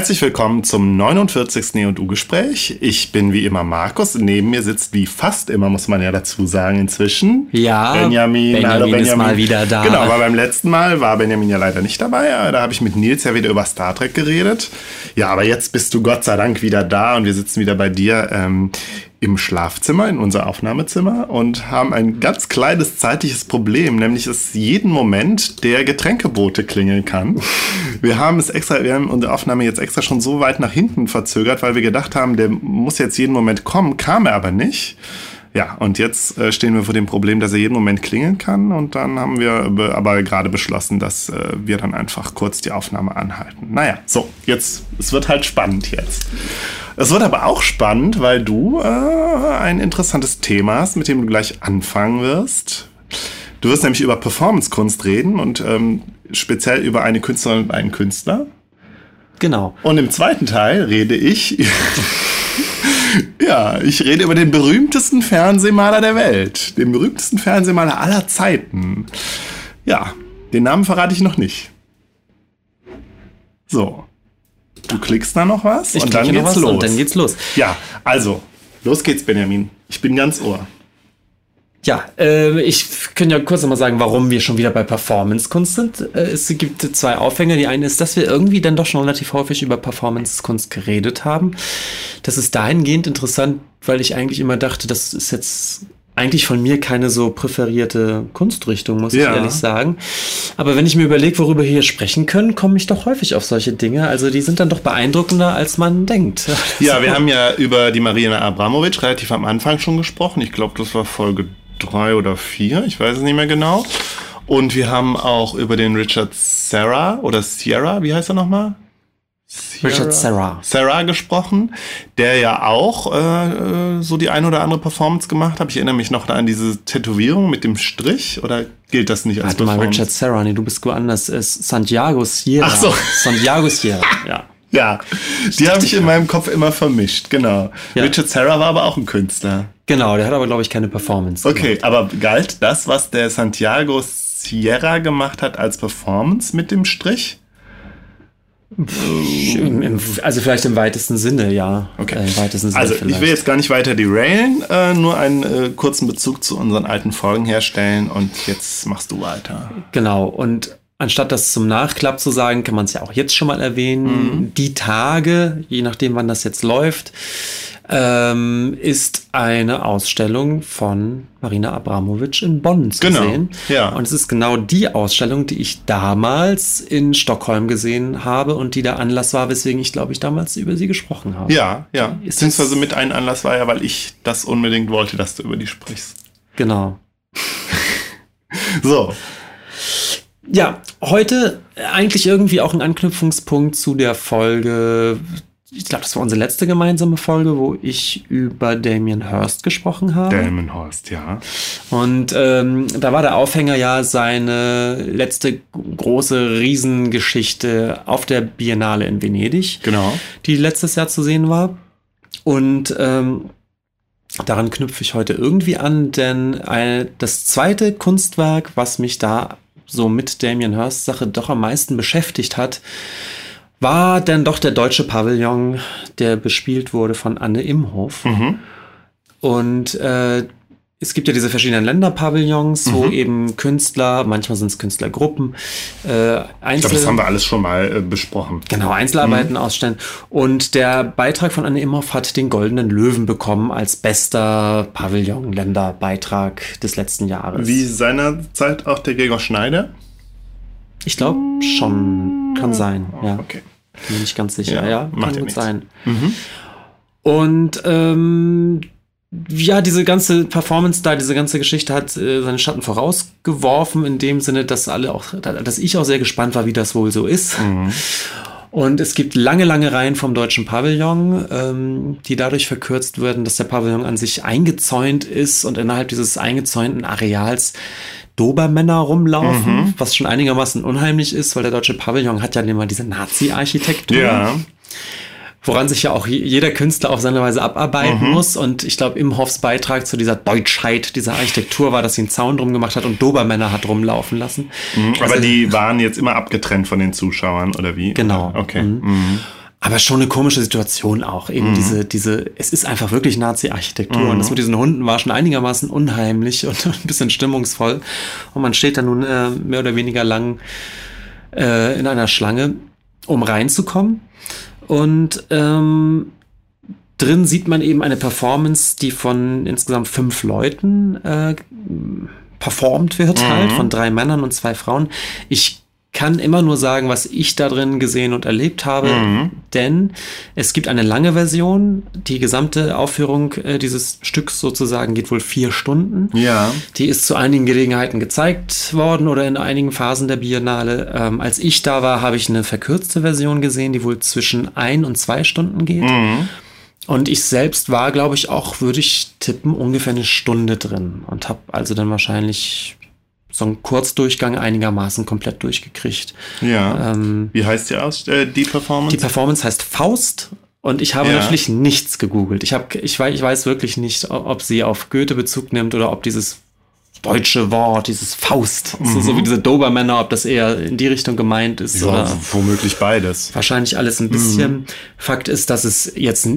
Herzlich willkommen zum 49. E&U-Gespräch. Ich bin wie immer Markus. Neben mir sitzt wie fast immer, muss man ja dazu sagen, inzwischen. Ja, Benjamin. Benjamin, Hallo, ist mal wieder da. Genau, aber beim letzten Mal war Benjamin ja leider nicht dabei. Da habe ich mit Nils ja wieder über Star Trek geredet. Ja, aber jetzt bist du Gott sei Dank wieder da und wir sitzen wieder bei dir. Ähm, im Schlafzimmer, in unser Aufnahmezimmer und haben ein ganz kleines zeitliches Problem, nämlich dass jeden Moment der Getränkebote klingeln kann. Wir haben es extra, wir haben unsere Aufnahme jetzt extra schon so weit nach hinten verzögert, weil wir gedacht haben, der muss jetzt jeden Moment kommen, kam er aber nicht. Ja, und jetzt äh, stehen wir vor dem Problem, dass er jeden Moment klingeln kann. Und dann haben wir aber gerade beschlossen, dass äh, wir dann einfach kurz die Aufnahme anhalten. Naja, so, jetzt, es wird halt spannend jetzt. Es wird aber auch spannend, weil du äh, ein interessantes Thema hast, mit dem du gleich anfangen wirst. Du wirst nämlich über Performance-Kunst reden und ähm, speziell über eine Künstlerin und einen Künstler. Genau. Und im zweiten Teil rede ich. ja, ich rede über den berühmtesten Fernsehmaler der Welt. Den berühmtesten Fernsehmaler aller Zeiten. Ja, den Namen verrate ich noch nicht. So. Du klickst da noch was Ich und dann geht's was los. Und dann geht's los. ja, also, los geht's, Benjamin. Ich bin ganz ohr. Ja, äh, ich könnte ja kurz noch mal sagen, warum wir schon wieder bei Performance-Kunst sind. Äh, es gibt zwei Aufhänger. Die eine ist, dass wir irgendwie dann doch schon relativ häufig über Performance-Kunst geredet haben. Das ist dahingehend interessant, weil ich eigentlich immer dachte, das ist jetzt eigentlich von mir keine so präferierte Kunstrichtung, muss Ja. ich ehrlich sagen. Aber wenn ich mir überlege, worüber wir hier sprechen können, komme ich doch häufig auf solche Dinge. Also die sind dann doch beeindruckender, als man denkt. Ja, wir haben ja über die Marina Abramovic relativ am Anfang schon gesprochen. Ich glaube, das war Folge drei oder vier. Ich weiß es nicht mehr genau. Und wir haben auch über den Richard Serra oder Sierra, wie heißt er nochmal? Richard Serra. Sarah gesprochen, der ja auch äh, äh, so die ein oder andere Performance gemacht hat. Ich erinnere mich noch an diese Tätowierung mit dem Strich oder gilt das nicht als Warte mal? Richard Serra, nee, du bist woanders. Ist Santiago Sierra. Ach so. Santiago Sierra, ja. Ja, die habe ich in meinem Kopf immer vermischt, genau. Ja. Richard Serra war aber auch ein Künstler. Genau, der hat aber, glaube ich, keine Performance. Okay, aber galt das, was der Santiago Sierra gemacht hat, als Performance mit dem Strich? Also vielleicht im weitesten Sinne, ja. Okay. Äh, Im weitesten Sinne Also vielleicht. ich will jetzt gar nicht weiter derailen, äh, nur einen äh, kurzen Bezug zu unseren alten Folgen herstellen und jetzt machst du weiter. Genau, und anstatt das zum Nachklapp zu sagen, kann man es ja auch jetzt schon mal erwähnen. Mhm. Die Tage, je nachdem, wann das jetzt läuft, ähm, ist eine Ausstellung von Marina Abramovic in Bonn zu Genau, sehen. ja. Und es ist genau die Ausstellung, die ich damals in Stockholm gesehen habe und die der Anlass war, weswegen ich, glaube ich, damals über sie gesprochen habe. Ja, ja. Ist Beziehungsweise mit einem Anlass war ja, weil ich das unbedingt wollte, dass du über die sprichst. Genau. So, Ja, heute eigentlich irgendwie auch ein Anknüpfungspunkt zu der Folge. Ich glaube, das war unsere letzte gemeinsame Folge, wo ich über Damien Hirst gesprochen habe. Delmenhorst, ja. Und ähm, da war der Aufhänger ja seine letzte große Riesengeschichte auf der Biennale in Venedig, Genau. die letztes Jahr zu sehen war. Und ähm, daran knüpfe ich heute irgendwie an, denn ein, das zweite Kunstwerk, was mich da so mit Damien Hirst Sache doch am meisten beschäftigt hat, war dann doch der deutsche Pavillon, der bespielt wurde von Anne Imhof. Und äh, es gibt ja diese verschiedenen Länderpavillons, wo eben Künstler, manchmal sind es Künstlergruppen, äh, Ich glaube, Einzel das haben wir alles schon mal äh, besprochen. Genau, Einzelarbeiten ausstellen. Und der Beitrag von Anne Imhoff hat den Goldenen Löwen bekommen als bester Pavillon-Länderbeitrag des letzten Jahres. Wie seinerzeit auch der Gregor Schneider? Ich glaube schon, kann sein, ja. Okay. Bin mir nicht ganz sicher, Ja, ja. macht kann gut nichts. sein. Und ähm, ja, diese ganze Performance da, diese ganze Geschichte hat äh, seine Schatten vorausgeworfen, in dem Sinne, dass alle auch, dass ich auch sehr gespannt war, wie das wohl so ist. Und es gibt lange, lange Reihen vom deutschen Pavillon, ähm, die dadurch verkürzt werden, dass der Pavillon an sich eingezäunt ist und innerhalb dieses eingezäunten Areals Dobermänner rumlaufen, was schon einigermaßen unheimlich ist, weil der deutsche Pavillon hat ja immer diese Nazi-Architektur Ja. Woran sich ja auch je- jeder Künstler auf seine Weise abarbeiten Mhm. muss. Und ich glaube, Imhoffs Beitrag zu dieser Deutschheit, dieser Architektur war, dass sie einen Zaun drum gemacht hat und Dobermänner hat rumlaufen lassen. Aber die waren jetzt immer abgetrennt von den Zuschauern, oder wie? Genau. Okay. Mhm. aber schon eine komische Situation auch. Eben mhm. diese, diese, es ist einfach wirklich Nazi-Architektur. Mhm. Und das mit diesen Hunden war schon einigermaßen unheimlich und ein bisschen stimmungsvoll. Und man steht da nun äh, mehr oder weniger lang äh, in einer Schlange, um reinzukommen. Und ähm, drin sieht man eben eine Performance, die von insgesamt fünf Leuten äh, performt wird, halt, mhm. halt, von drei Männern und zwei Frauen. Ich kann immer nur sagen, was ich da drin gesehen und erlebt habe, mhm. denn es gibt eine lange Version. Die gesamte Aufführung äh, dieses Stücks sozusagen geht wohl vier Stunden. Ja. Die ist zu einigen Gelegenheiten gezeigt worden oder in einigen Phasen der Biennale. Ähm, als ich da war, habe ich eine verkürzte Version gesehen, die wohl zwischen ein und zwei Stunden geht. Mhm. Und ich selbst war, glaube ich, auch, würde ich tippen, ungefähr eine Stunde drin und habe also dann wahrscheinlich so einen Kurzdurchgang einigermaßen komplett durchgekriegt. Ja. Ähm, Wie heißt die aus, äh, die Performance? Die Performance heißt Faust. Und ich habe ja. natürlich nichts gegoogelt. Ich, hab, ich, weiß, ich weiß wirklich nicht, ob sie auf Goethe Bezug nimmt oder ob dieses deutsche Wort, dieses Faust, mhm. so, so, wie diese Dobermänner, ob das eher in die Richtung gemeint ist. Ja, oder womöglich beides. Wahrscheinlich alles ein bisschen. Mhm. Fakt ist, dass es jetzt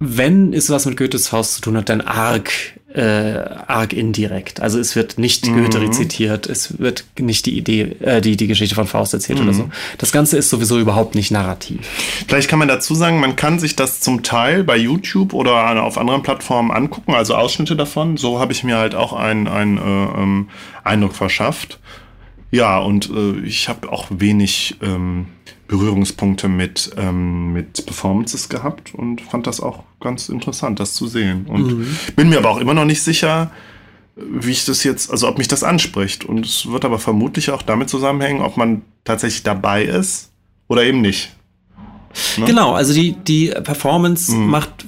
wenn es was mit Goethes Faust zu tun hat, dann arg, äh, arg indirekt. Also es wird nicht mhm. Goethe rezitiert, es wird nicht die Idee, äh, die, die Geschichte von Faust erzählt mhm. oder so. Das Ganze ist sowieso überhaupt nicht narrativ. Vielleicht kann man dazu sagen, man kann sich das zum Teil bei YouTube oder auf anderen Plattformen angucken, also Ausschnitte davon. So habe ich mir halt auch einen, einen äh, ähm, Eindruck verschafft. Ja, und äh, ich habe auch wenig ähm, Berührungspunkte mit, ähm, mit Performances gehabt und fand das auch ganz interessant, das zu sehen. Und mhm. bin mir aber auch immer noch nicht sicher, wie ich das jetzt, also ob mich das anspricht. Und es wird aber vermutlich auch damit zusammenhängen, ob man tatsächlich dabei ist oder eben nicht. Ne? Genau, also die, die Performance mhm. macht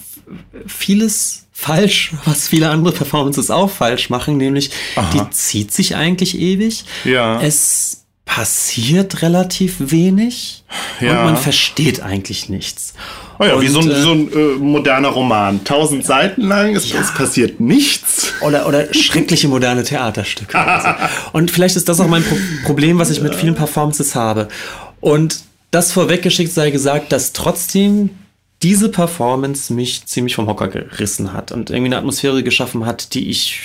vieles falsch, was viele andere Performances auch falsch machen, nämlich Aha. die zieht sich eigentlich ewig. Ja. Es passiert relativ wenig ja. und man versteht eigentlich nichts. Oh ja, und, wie so ein, äh, so ein äh, moderner Roman. Tausend Seiten lang, es, ja. es, passiert nichts. Oder, oder schreckliche moderne Theaterstücke. und vielleicht ist das auch mein Pro Problem, was ich mit vielen Performances habe. Und das vorweggeschickt sei gesagt, dass trotzdem diese Performance mich ziemlich vom Hocker gerissen hat und irgendwie eine Atmosphäre geschaffen hat, die ich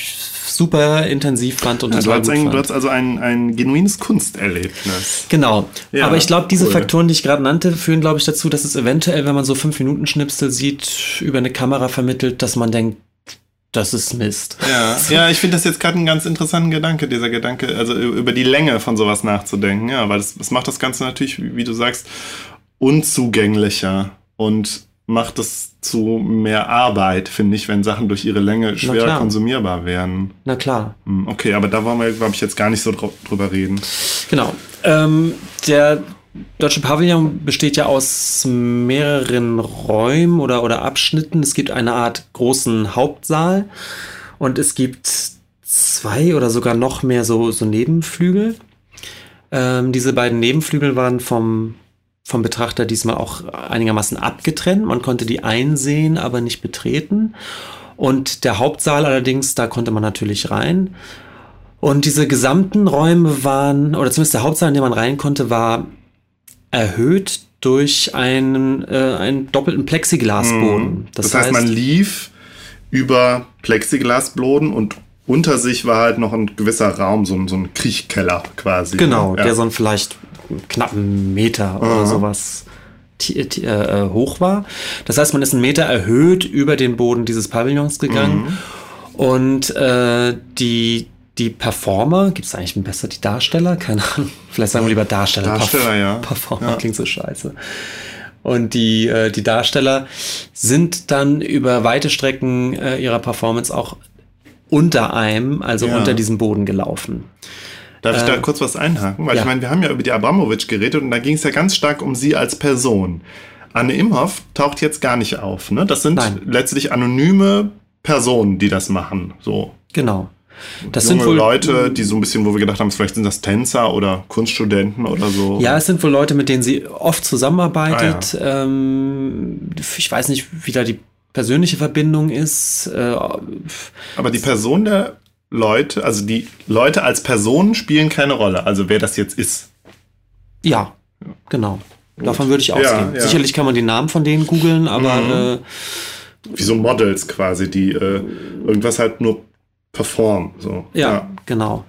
super intensiv fand und ja, du, hast ein, du hast also ein, ein genuines Kunsterlebnis. Genau. Ja, Aber ich glaube, diese cool. Faktoren, die ich gerade nannte, führen, glaube ich, dazu, dass es eventuell, wenn man so fünf Minuten Schnipsel sieht, über eine Kamera vermittelt, dass man denkt, das ist Mist. Ja, ja ich finde das jetzt gerade einen ganz interessanten Gedanke, dieser Gedanke, also über die Länge von sowas nachzudenken. Ja, weil das, das macht das Ganze natürlich, wie du sagst, unzugänglicher und macht es zu mehr Arbeit, finde ich, wenn Sachen durch ihre Länge schwerer konsumierbar werden. Na klar. Hm, okay, aber da wollen wir, glaube ich, jetzt gar nicht so drüber reden. Genau. Ähm, der Deutsche Pavillon besteht ja aus mehreren Räumen oder, oder Abschnitten. Es gibt eine Art großen Hauptsaal und es gibt zwei oder sogar noch mehr so, so Nebenflügel. Ähm, diese beiden Nebenflügel waren vom vom Betrachter diesmal auch einigermaßen abgetrennt. Man konnte die einsehen, aber nicht betreten. Und der Hauptsaal allerdings, da konnte man natürlich rein. Und diese gesamten Räume waren, oder zumindest der Hauptsaal, in den man rein konnte, war erhöht durch einen, äh, einen doppelten Plexiglasboden. Mhm. Das, das heißt, heißt, man lief über Plexiglasboden und unter sich war halt noch ein gewisser Raum, so ein, so ein Kriechkeller quasi. Genau, ja. der so ein vielleicht knappen Meter oder Aha. sowas äh, äh, hoch war. Das heißt, man ist einen Meter erhöht über den Boden dieses Pavillons gegangen. Mhm. Und äh, die, die Performer, gibt es eigentlich besser die Darsteller? Keine Ahnung. Vielleicht sagen wir lieber Darsteller. Darsteller, Perf ja. Performer ja. klingt so scheiße. Und die, äh, die Darsteller sind dann über weite Strecken äh, ihrer Performance auch unter einem, also ja. unter diesem Boden gelaufen. Darf ich da äh, kurz was einhaken? Weil ja. ich meine, wir haben ja über die Abramowitsch geredet und da ging es ja ganz stark um sie als Person. Anne Imhoff taucht jetzt gar nicht auf. Ne? Das sind Nein. letztlich anonyme Personen, die das machen. So. Genau. Das Junge sind wohl Leute, die so ein bisschen, wo wir gedacht haben, vielleicht sind das Tänzer oder Kunststudenten oder so. Ja, es sind wohl Leute, mit denen sie oft zusammenarbeitet. Ah, ja. ähm, ich weiß nicht, wie da die persönliche Verbindung ist. Äh, Aber die Person der Leute, also die Leute als Personen spielen keine Rolle, also wer das jetzt ist. Ja, genau. Davon würde ich ausgehen. ja. Sicherlich kann man die Namen von denen googeln, aber äh, Wie so Models quasi, die äh, irgendwas halt nur performen. So. Ja, genau.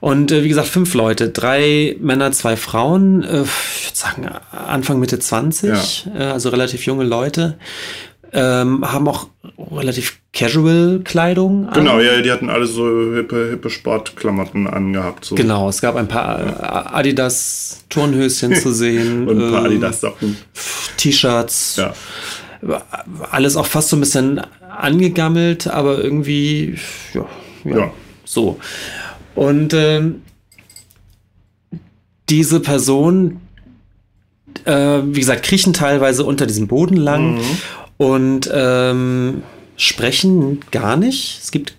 Und äh, wie gesagt, fünf Leute, drei Männer, zwei Frauen, äh, ich würde sagen Anfang, Mitte 20, äh, also relativ junge Leute, ähm, haben auch relativ casual Kleidung an. Genau, ja, die hatten alle so hippe, hippe Sportklamotten angehabt. So. Genau, es gab ein paar äh, Adidas Turnhöschen zu sehen. Und ein paar ähm, Adidas Socken. T-Shirts. Ja. Alles auch fast so ein bisschen angegammelt, aber irgendwie, ja, ja, Ja. so. Und ähm, diese Personen, äh, wie gesagt, kriechen teilweise unter diesem Boden lang und ähm, sprechen gar nicht. Es gibt,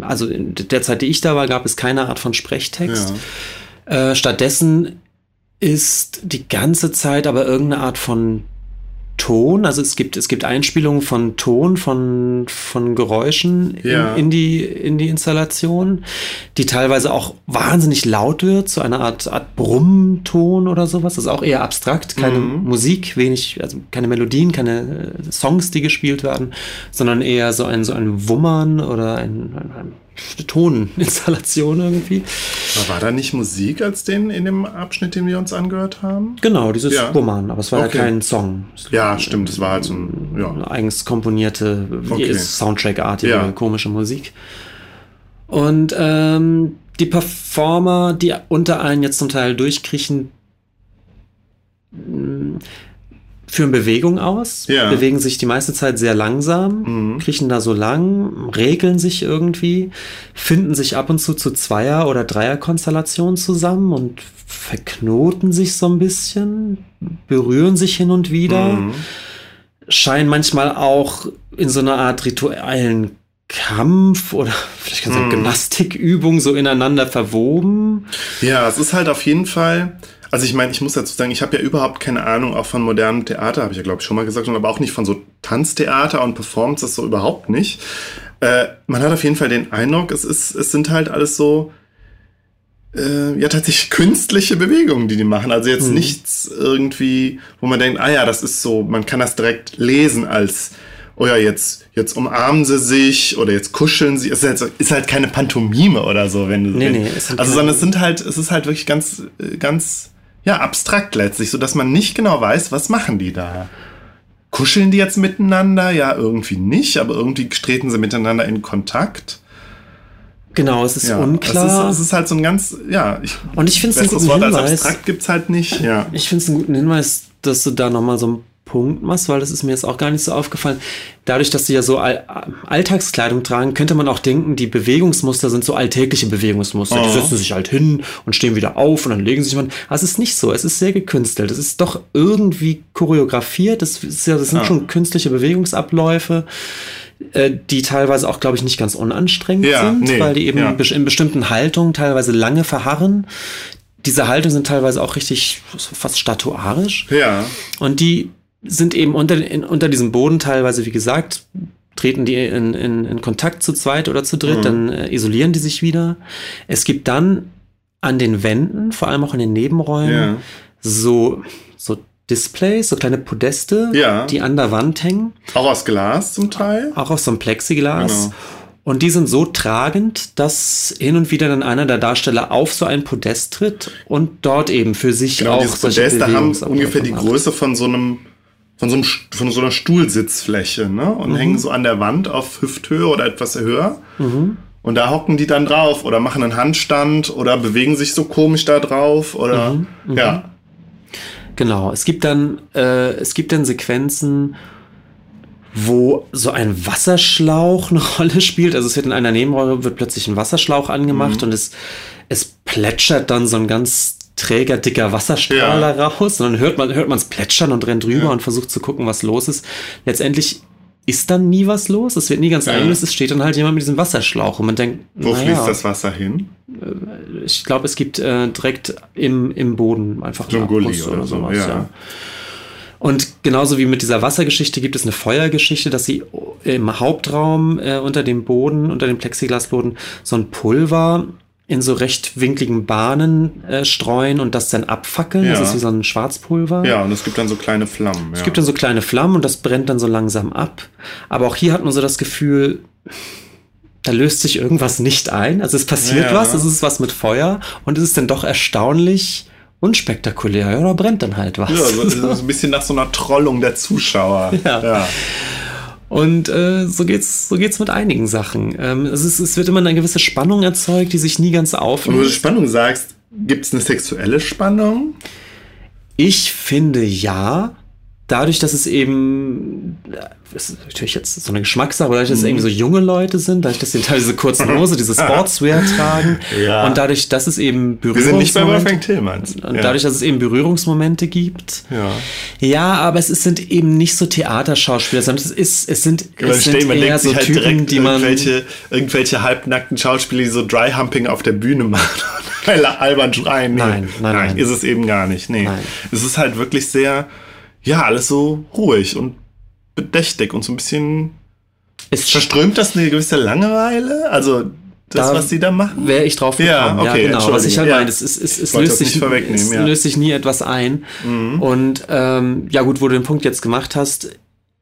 also in der Zeit, die ich da war, gab es keine Art von Sprechtext. Äh, stattdessen ist die ganze Zeit aber irgendeine Art von Ton, also es gibt, es gibt Einspielungen von Ton, von, von Geräuschen Ja. in, in, die, in die Installation, die teilweise auch wahnsinnig laut wird, so eine Art, Art Brummton oder sowas. Das ist auch eher abstrakt, keine Mhm. Musik, wenig, also keine Melodien, keine äh, Songs, die gespielt werden, sondern eher so ein, so ein Wummern oder ein, ein, ein Toninstallation irgendwie. War da nicht Musik als den in dem Abschnitt, den wir uns angehört haben? Genau, dieses Ja. Wummern, aber es war Okay. ja kein Song. Ja, stimmt, das war halt so ein, ja. eine eigens komponierte, Okay. Soundtrack-artige, Ja. komische Musik. Und ähm, die Performer, die unter allen jetzt zum Teil durchkriechen, führen Bewegung aus, Ja. bewegen sich die meiste Zeit sehr langsam, Mhm. kriechen da so lang, regeln sich irgendwie, finden sich ab und zu zu Zweier- oder Dreierkonstellationen zusammen und verknoten sich so ein bisschen, berühren sich hin und wieder Mhm. scheinen manchmal auch in so einer Art rituellen Kampf oder vielleicht kann Mhm. man sagen Gymnastikübung so ineinander verwoben. Ja, es ist halt auf jeden Fall. Also ich meine, ich muss dazu sagen, ich habe ja überhaupt keine Ahnung auch von modernem Theater, habe ich ja glaube ich schon mal gesagt, und aber auch nicht von so Tanztheater und Performances so überhaupt nicht. Äh, man hat auf jeden Fall den Eindruck, es ist, es sind halt alles so äh, ja tatsächlich künstliche Bewegungen, die die machen. Also jetzt nichts irgendwie, wo man denkt, ah ja, das ist so, man kann das direkt lesen als oh ja, jetzt, jetzt umarmen sie sich oder jetzt kuscheln sie. Es ist halt, ist halt keine Pantomime oder so, wenn du. Nee, wenn, nee, also, sondern es sind halt, es ist halt wirklich ganz, äh, ganz, ja, abstrakt letztlich, so dass man nicht genau weiß, was machen die da. Kuscheln die jetzt miteinander? Ja, irgendwie nicht, aber irgendwie treten sie miteinander in Kontakt. Genau, es ist Ja, unklar. Es ist, es ist halt so ein ganz, ja, ich, und ich finde es einen guten Wort als Hinweis. abstrakt gibt's halt nicht. Ja. Ich finde es einen guten Hinweis, dass du da nochmal so einen Punkt machst, weil das ist mir jetzt auch gar nicht so aufgefallen. Dadurch, dass sie ja so All Alltagskleidung tragen, könnte man auch denken, die Bewegungsmuster sind so alltägliche Bewegungsmuster. Die Oh. setzen sich halt hin und stehen wieder auf und dann legen sie sich mal. Aber es ist nicht so. Es ist sehr gekünstelt. Es ist doch irgendwie choreografiert. Das, ist ja, das sind Ah. schon künstliche Bewegungsabläufe, äh, die teilweise auch, glaube ich, nicht ganz unanstrengend Ja, sind, nee, weil die eben ja. in bestimmten Haltungen teilweise lange verharren. Diese Haltungen sind teilweise auch richtig fast statuarisch. Ja. Und die sind eben unter, in, unter diesem Boden teilweise, wie gesagt, treten die in, in, in Kontakt zu zweit oder zu dritt, dann äh, isolieren die sich wieder. Es gibt dann an den Wänden, vor allem auch in den Nebenräumen, Ja. so, so Displays, so kleine Podeste, Ja. die an der Wand hängen, Auch aus Glas zum Teil. auch aus so einem Plexiglas. Genau. Und die sind so tragend, dass hin und wieder dann einer der Darsteller auf so ein Podest tritt und dort eben für sich Genau, auch diese solche Podeste haben ungefähr die. Größe von so einem, von so, einem, von so einer Stuhlsitzfläche, ne? Und Mhm. hängen so an der Wand auf Hüfthöhe oder etwas höher. Und da hocken die dann drauf oder machen einen Handstand oder bewegen sich so komisch da drauf oder, Mhm. ja. Genau, es gibt dann, äh, es gibt dann Sequenzen, wo so ein Wasserschlauch eine Rolle spielt. Also es wird in einer Nebenrolle wird plötzlich ein Wasserschlauch angemacht Mhm. und es, es plätschert dann so ein ganz träger, dicker Wasserstrahler raus und dann hört man hört man es plätschern und rennt rüber Ja. und versucht zu gucken, was los ist. Letztendlich ist dann nie was los. Es wird nie ganz Ja. eingelöst. Es steht dann halt jemand mit diesem Wasserschlauch und man denkt, Wo naja, fließt das Wasser hin? ich glaube, es gibt äh, direkt im, im Boden einfach einen Abguss oder so, ja. Und genauso wie mit dieser Wassergeschichte gibt es eine Feuergeschichte, dass sie im Hauptraum äh, unter dem Boden, unter dem Plexiglasboden, so ein Pulver in so rechtwinkligen Bahnen äh, streuen und das dann abfackeln. Ja. Das ist wie so ein Schwarzpulver. Ja, und es gibt dann so kleine Flammen. Es gibt dann so kleine Flammen und das brennt dann so langsam ab. Aber auch hier hat man so das Gefühl, da löst sich irgendwas nicht ein. Also es passiert Ja. was, es ist was mit Feuer und es ist dann doch erstaunlich unspektakulär. Ja, da brennt dann halt was. ja, so, so ein bisschen nach so einer Trollung der Zuschauer. Ja. Und äh, so geht's, so geht's mit einigen Sachen. Ähm, es, ist, es wird immer eine gewisse Spannung erzeugt, die sich nie ganz Und wo du auflöst. Spannung sagst, gibt es eine sexuelle Spannung? Ich finde ja, dadurch, dass es eben, das ist natürlich jetzt so eine Geschmackssache, aber dadurch, dass es irgendwie so junge Leute sind, dadurch, dass sie teilweise diese kurzen Hose, diese Sportswear tragen Ja. und dadurch, dass es eben Wir sind nicht bei Berührungsmomente Wolfgang Tillmanns. und ja. dadurch, dass es eben Berührungsmomente gibt. ja. Ja, aber es ist, sind eben nicht so Theaterschauspieler, sondern es ist, es sind, Man, es sind man eher so halt Typen, die man irgendwelche, irgendwelche halbnackten Schauspieler, die so Dry-Humping auf der Bühne machen. Albern schreien. Nee. Nein, nein, nein. Ist es eben gar nicht. Nee. Nein. Es ist halt wirklich sehr, ja, alles so ruhig und bedächtig und so ein bisschen. es Verströmt das eine gewisse Langeweile? Also, das, Da was sie da machen? wäre ich drauf Ja, gekommen. Ja, okay, genau. Was ich halt ja. meine, es, es, es, es, löst sich, es ja. Mhm. löst sich nie etwas ein. Und ähm, ja gut, wo du den Punkt jetzt gemacht hast,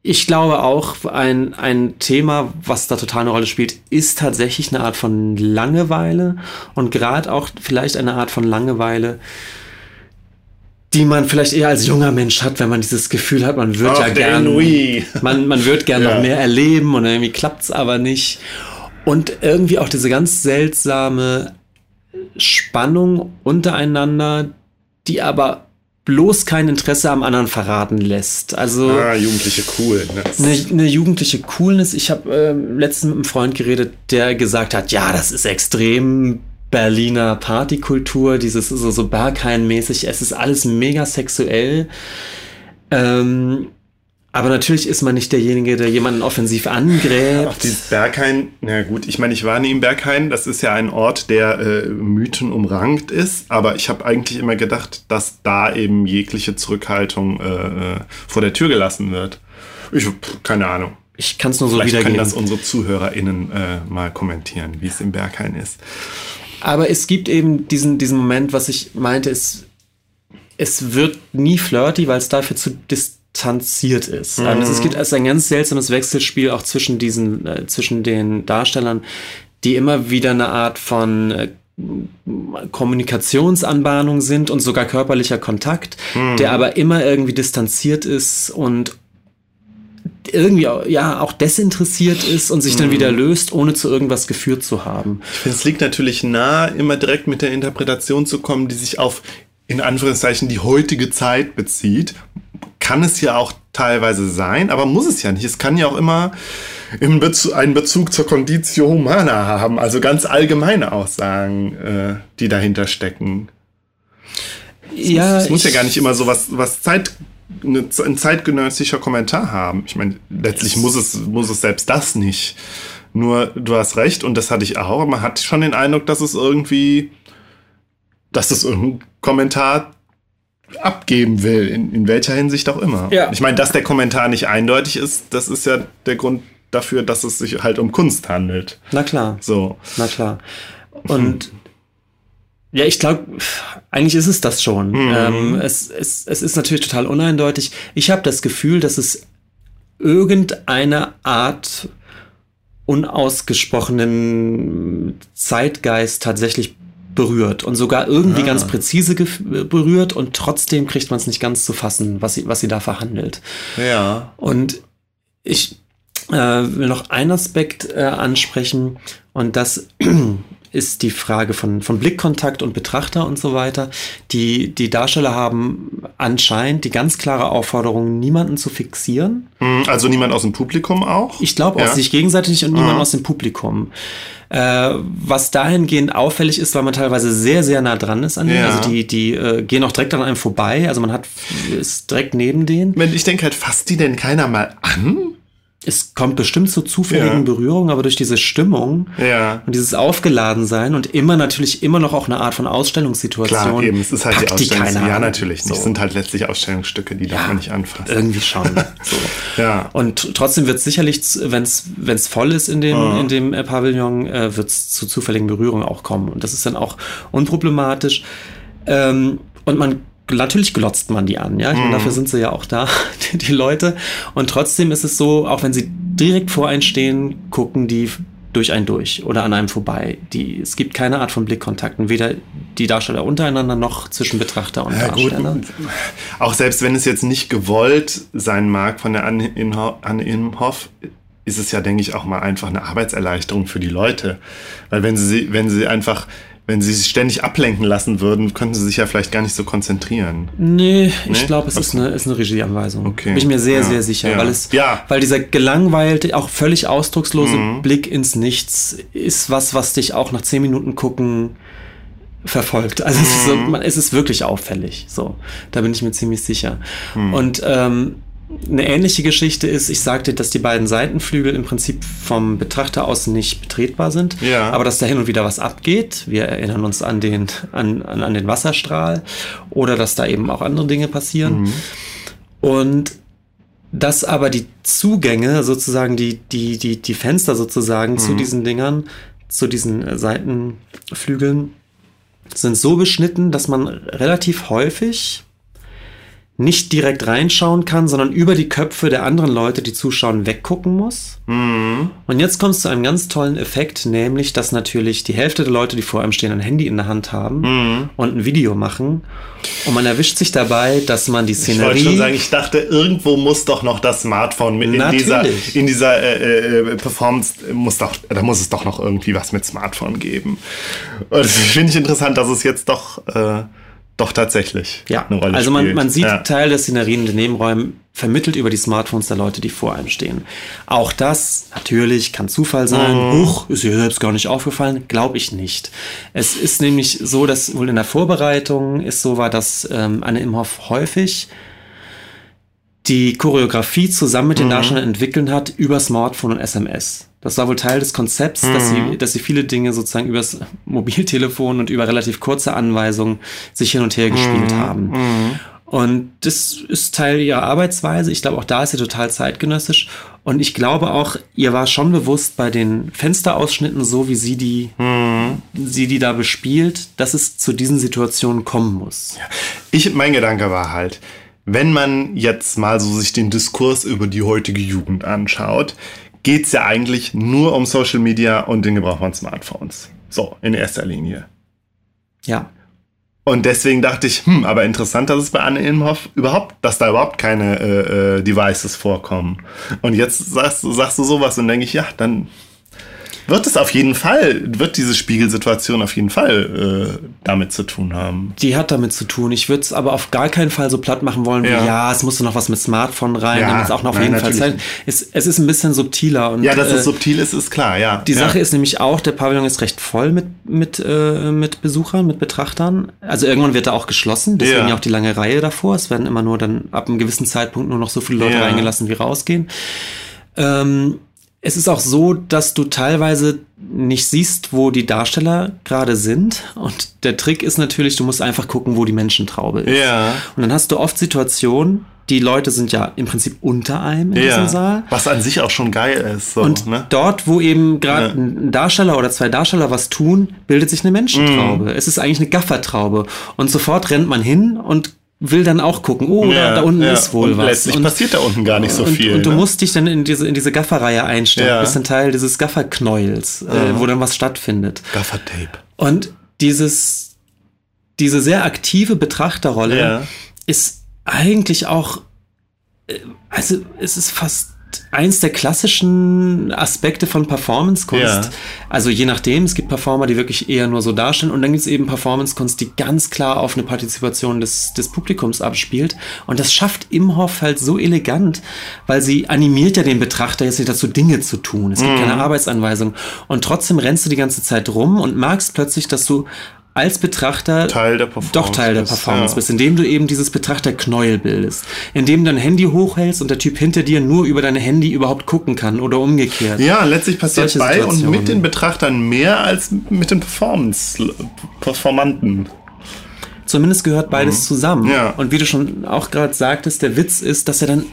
ich glaube auch, ein, ein Thema, was da total eine Rolle spielt, ist tatsächlich eine Art von Langeweile und gerade auch vielleicht eine Art von Langeweile, die man vielleicht eher als junger Mensch hat, wenn man dieses Gefühl hat, man würde Ach, ja gern, man, man wird gern Ja. noch mehr erleben und irgendwie klappt's aber nicht. Und irgendwie auch diese ganz seltsame Spannung untereinander, die aber bloß kein Interesse am anderen verraten lässt. Also Ah, jugendliche cool. Ne? eine, eine jugendliche Coolness. Ich habe ähm, letztens mit einem Freund geredet, der gesagt hat, ja, das ist extrem Berliner Partykultur, dieses so, so Berghain-mäßig. Es ist alles mega sexuell. Ähm, aber natürlich ist man nicht derjenige, der jemanden offensiv Auch angräbt. dieses Berghain, na gut, ich meine, ich war nie im Berghain, das ist ja ein Ort, der äh, Mythen umrankt ist, aber ich habe eigentlich immer gedacht, dass da eben jegliche Zurückhaltung äh, äh, vor der Tür gelassen wird. Ich, keine Ahnung. Ich kann es nur so Vielleicht können wiedergeben. das unsere ZuhörerInnen äh, mal kommentieren, wie es im Berghain ist. Aber es gibt eben diesen, diesen Moment, was ich meinte, es, es wird nie flirty, weil es dafür zu distanziert ist. Also es gibt ist ein ganz seltsames Wechselspiel auch zwischen diesen, äh, zwischen den Darstellern, die immer wieder eine Art von äh, Kommunikationsanbahnung sind und sogar körperlicher Kontakt, der aber immer irgendwie distanziert ist und irgendwie auch- ja auch desinteressiert ist und sich dann wieder löst, ohne zu irgendwas geführt zu haben. Ich finde, es liegt natürlich nah, immer direkt mit der Interpretation zu kommen, die sich auf, in Anführungszeichen, die heutige Zeit bezieht. Kann es ja auch teilweise sein, aber muss es ja nicht. Es kann ja auch immer im Bezu einen Bezug zur Conditio Humana haben, also ganz allgemeine Aussagen, äh, die dahinter stecken. Ja, Es muss ja gar nicht immer so was, was Zeit, eine, ein zeitgenössischer Kommentar haben. Ich meine, letztlich muss es, muss es selbst das nicht. Nur, du hast recht, und das hatte ich auch. Man hat schon den Eindruck, dass es irgendwie, dass es irgendein Kommentar abgeben will, in, in welcher Hinsicht auch immer. Ja. Ich meine, dass der Kommentar nicht eindeutig ist, das ist ja der Grund dafür, dass es sich halt um Kunst handelt. Na klar, So. na klar. Und ja, ich glaube, eigentlich ist es das schon. Ähm, es, es, es ist natürlich total uneindeutig. Ich habe das Gefühl, dass es irgendeine Art unausgesprochenen Zeitgeist tatsächlich berührt und sogar irgendwie Ah. ganz präzise berührt und trotzdem kriegt man es nicht ganz zu fassen, was sie, was sie da verhandelt. Ja. Und ich äh, will noch einen Aspekt äh, ansprechen und das ist die Frage von, von Blickkontakt und Betrachter und so weiter. Die, die Darsteller haben anscheinend die ganz klare Aufforderung, niemanden zu fixieren. Hm, Also niemand aus dem Publikum auch? Ich glaube auch Ja. sich gegenseitig und niemand Mhm. aus dem Publikum. Äh, was dahingehend auffällig ist, weil man teilweise sehr, sehr nah dran ist an denen. Ja. Also die, die äh, gehen auch direkt an einem vorbei. Also man hat ist direkt neben denen. Ich denke halt, fasst die denn keiner mal an? Es kommt bestimmt zu zufälligen Ja. Berührungen, aber durch diese Stimmung Ja. und dieses Aufgeladensein und immer natürlich immer noch auch eine Art von Ausstellungssituation. Klar, eben, es ist halt die keiner Ja, natürlich nicht. So. Es sind halt letztlich Ausstellungsstücke, die darf man nicht anfassen. Irgendwie schon. So. Ja. Und trotzdem wird es sicherlich, wenn es voll ist in dem, in dem äh, Pavillon, äh, wird es zu zufälligen Berührungen auch kommen. Und das ist dann auch unproblematisch. Ähm, und man natürlich glotzt man die an, ja. Ich meine, dafür sind sie ja auch da, die, die Leute. Und trotzdem ist es so, auch wenn sie direkt vor einen stehen, gucken die durch einen durch oder an einem vorbei. Die, es gibt keine Art von Blickkontakten, weder die Darsteller untereinander noch zwischen Betrachter und Ja, gut. Darsteller. Auch selbst wenn es jetzt nicht gewollt sein mag von der Anne Inho- Anne Imhoff, ist es ja, denke ich, auch mal einfach eine Arbeitserleichterung für die Leute. Weil wenn sie, wenn sie einfach, wenn sie sich ständig ablenken lassen würden, könnten sie sich ja vielleicht gar nicht so konzentrieren. Nee, ich Nee? glaube, es ist eine, ist eine Regieanweisung. Okay. Bin ich mir sehr, Ja. sehr sicher. Ja. Weil, es, Ja. Mhm. weil dieser gelangweilte, auch völlig ausdruckslose Blick ins Nichts ist was, was dich auch nach zehn Minuten gucken verfolgt. Also es, ist so, Mhm. man, es ist wirklich auffällig. So, da bin ich mir ziemlich sicher. Mhm. Und ähm, eine ähnliche Geschichte ist, ich sagte, dass die beiden Seitenflügel im Prinzip vom Betrachter aus nicht betretbar sind, Ja. aber dass da hin und wieder was abgeht. Wir erinnern uns an den, an, an, an den Wasserstrahl oder dass da eben auch andere Dinge passieren. Und dass aber die Zugänge, sozusagen die, die, die, die Fenster sozusagen zu diesen Dingern, zu diesen äh, Seitenflügeln, sind so beschnitten, dass man relativ häufig nicht direkt reinschauen kann, sondern über die Köpfe der anderen Leute, die zuschauen, weggucken muss. Und jetzt kommt es zu einem ganz tollen Effekt, nämlich, dass natürlich die Hälfte der Leute, die vor einem stehen, ein Handy in der Hand haben und ein Video machen. Und man erwischt sich dabei, dass man die Ich wollte Szenerie schon sagen, ich dachte, irgendwo muss doch noch das Smartphone mit in Natürlich. dieser, in dieser äh, äh, Performance muss doch, da muss es doch noch irgendwie was mit Smartphone geben. Und das finde ich interessant, dass es jetzt doch, äh, doch tatsächlich Ja, eine Rolle also man, spielt. man sieht ja. Teil der Szenerien in den Nebenräumen vermittelt über die Smartphones der Leute, die vor einem stehen. Auch das natürlich kann Zufall sein. Mhm. Huch, ist ihr selbst gar nicht aufgefallen? Glaube ich nicht. Es ist nämlich so, dass wohl in der Vorbereitung ist so war, dass ähm, Anne Imhoff häufig die Choreografie zusammen Mhm. mit den Darstellern entwickeln hat über Smartphone und SMS. Das war wohl Teil des Konzepts, dass, Mhm. sie, dass sie viele Dinge sozusagen übers Mobiltelefon und über relativ kurze Anweisungen sich hin und her gespielt Mhm. haben. Und das ist Teil ihrer Arbeitsweise. Ich glaube, auch da ist sie total zeitgenössisch. Und ich glaube auch, ihr war schon bewusst bei den Fensterausschnitten, so wie sie die, Mhm. sie die da bespielt, dass es zu diesen Situationen kommen muss. Ich, mein Gedanke war halt, wenn man jetzt mal so sich den Diskurs über die heutige Jugend anschaut, geht's ja eigentlich nur um Social Media und den Gebrauch von Smartphones. So, in erster Linie. Ja. Und deswegen dachte ich, hm, aber interessant, dass es bei Anne Imhoff überhaupt, dass da überhaupt keine äh, äh, Devices vorkommen. Und jetzt sagst, du- sagst du sowas und denke ich, ja, dann wird es auf jeden Fall, wird diese Spiegelsituation auf jeden Fall äh, damit zu tun haben. Die hat damit zu tun. Ich würde es aber auf gar keinen Fall so platt machen wollen, wie Ja. ja, es musste noch was mit Smartphone rein, Ja, damit es auch noch auf nein, jeden Fall natürlich Zeit. Es, es ist ein bisschen subtiler. Und, Ja, dass äh, es subtil ist, ist klar, ja. Die ja. Sache ist nämlich auch, der Pavillon ist recht voll mit, mit, äh, mit Besuchern, mit Betrachtern. Also irgendwann wird er auch geschlossen, deswegen Ja. ja auch die lange Reihe davor. Es werden immer nur dann ab einem gewissen Zeitpunkt nur noch so viele Leute reingelassen, wie rausgehen. Ähm, es ist auch so, dass du teilweise nicht siehst, wo die Darsteller gerade sind. Und der Trick ist natürlich, du musst einfach gucken, wo die Menschentraube ist. Ja. Und dann hast du oft Situationen, die Leute sind ja im Prinzip unter einem in diesem ja. Saal. Was an sich auch schon geil ist. So, Und ne? dort, wo eben gerade Ja. ein Darsteller oder zwei Darsteller was tun, bildet sich eine Menschentraube. Mhm. Es ist eigentlich eine Gaffertraube. Und sofort rennt man hin und will dann auch gucken, oh, da, Ja, da unten ja. ist wohl und was. Letztlich passiert da unten gar nicht so und, viel. Und du ne? musst dich dann in diese, in diese Gafferreihe einstellen. Ja. Du bist ein Teil dieses Gafferknäuels, äh, wo dann was stattfindet. Gaffertape. Und dieses, diese sehr aktive Betrachterrolle ist eigentlich auch, äh, also es ist fast eins der klassischen Aspekte von Performance-Kunst. Ja. Also je nachdem, es gibt Performer, die wirklich eher nur so darstellen und dann gibt es eben Performance-Kunst, die ganz klar auf eine Partizipation des, des Publikums abspielt. Und das schafft Imhoff halt so elegant, weil sie animiert ja den Betrachter jetzt nicht dazu, Dinge zu tun. Es gibt keine Arbeitsanweisung. Und trotzdem rennst du die ganze Zeit rum und merkst plötzlich, dass du als Betrachter Teil der Performance doch Teil der bist, Performance ja. bist, indem du eben dieses Betrachterknäuel bildest, indem du dein Handy hochhältst und der Typ hinter dir nur über dein Handy überhaupt gucken kann oder umgekehrt. Ja, letztlich passiert Solche bei und mit den Betrachtern mehr als mit den Performance Performanten. Zumindest gehört beides zusammen. Mhm. Ja. Und wie du schon auch gerade sagtest, der Witz ist, dass er dann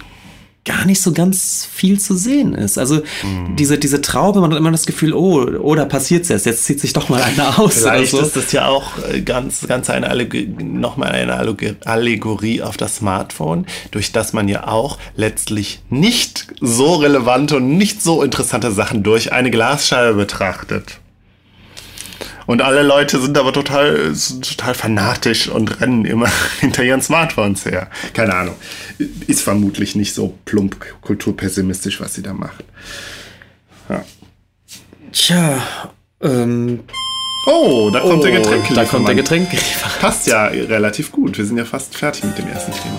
gar nicht so ganz viel zu sehen ist. Also Mhm. diese, diese Traube, man hat immer das Gefühl, oh, oh da passiert's jetzt, jetzt zieht sich doch mal einer aus Vielleicht oder so. ist das ja auch äh, ganz, ganz eine nochmal eine Alleg Allegorie auf das Smartphone, durch das man ja auch letztlich nicht so relevante und nicht so interessante Sachen durch eine Glasscheibe betrachtet. Und alle Leute sind aber total, sind total fanatisch und rennen immer hinter ihren Smartphones her. Keine Ahnung. Ist vermutlich nicht so plump kulturpessimistisch, was sie da macht. Ja. Tja, ähm, Oh, da kommt der Getränk. da kommt der Getränk. Passt ja relativ gut. Wir sind ja fast fertig mit dem ersten Thema.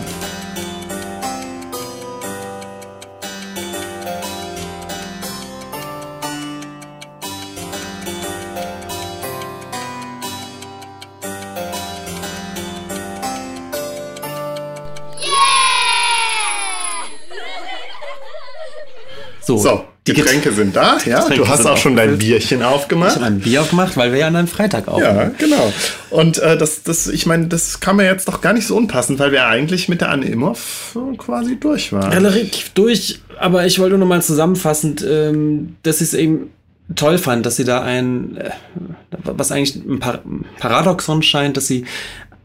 So, So, die Getränke sind da. Ja, Getränke du hast auch schon dein. Bierchen Ich habe aufgemacht. ein Bier aufgemacht, weil wir ja an einem Freitag aufnehmen. Ja, genau. Und äh, das, das, ich meine, das kam mir jetzt doch gar nicht so unpassend, weil wir eigentlich mit der Anne Imhoff quasi durch waren. relativ durch, aber ich wollte nur noch mal zusammenfassend, ähm, dass ich es eben toll fand, dass sie da ein, äh, was eigentlich ein Par Paradoxon scheint, dass sie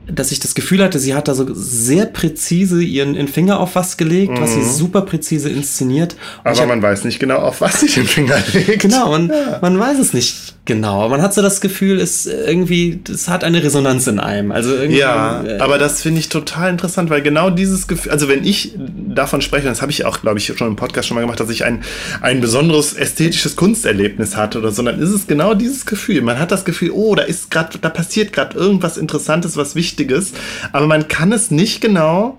dass ich das Gefühl hatte, sie hat da so sehr präzise ihren, Finger auf was gelegt, was sie super präzise inszeniert. Und Mhm. Aber hab- man weiß nicht genau, auf was sie den Finger legt. Genau, man, man weiß es nicht genau. aber Man hat so das Gefühl, es irgendwie, es hat eine Resonanz in einem. Also irgendwie, Ja, äh, aber das finde ich total interessant, weil genau dieses Gefühl, also wenn ich davon spreche, das habe ich auch, glaube ich, schon im Podcast schon mal gemacht, dass ich ein, ein besonderes ästhetisches Kunsterlebnis hatte oder so, dann ist es genau dieses Gefühl. Man hat das Gefühl, oh, da ist gerade, da passiert gerade irgendwas Interessantes, was Wichtiges, aber man kann es nicht genau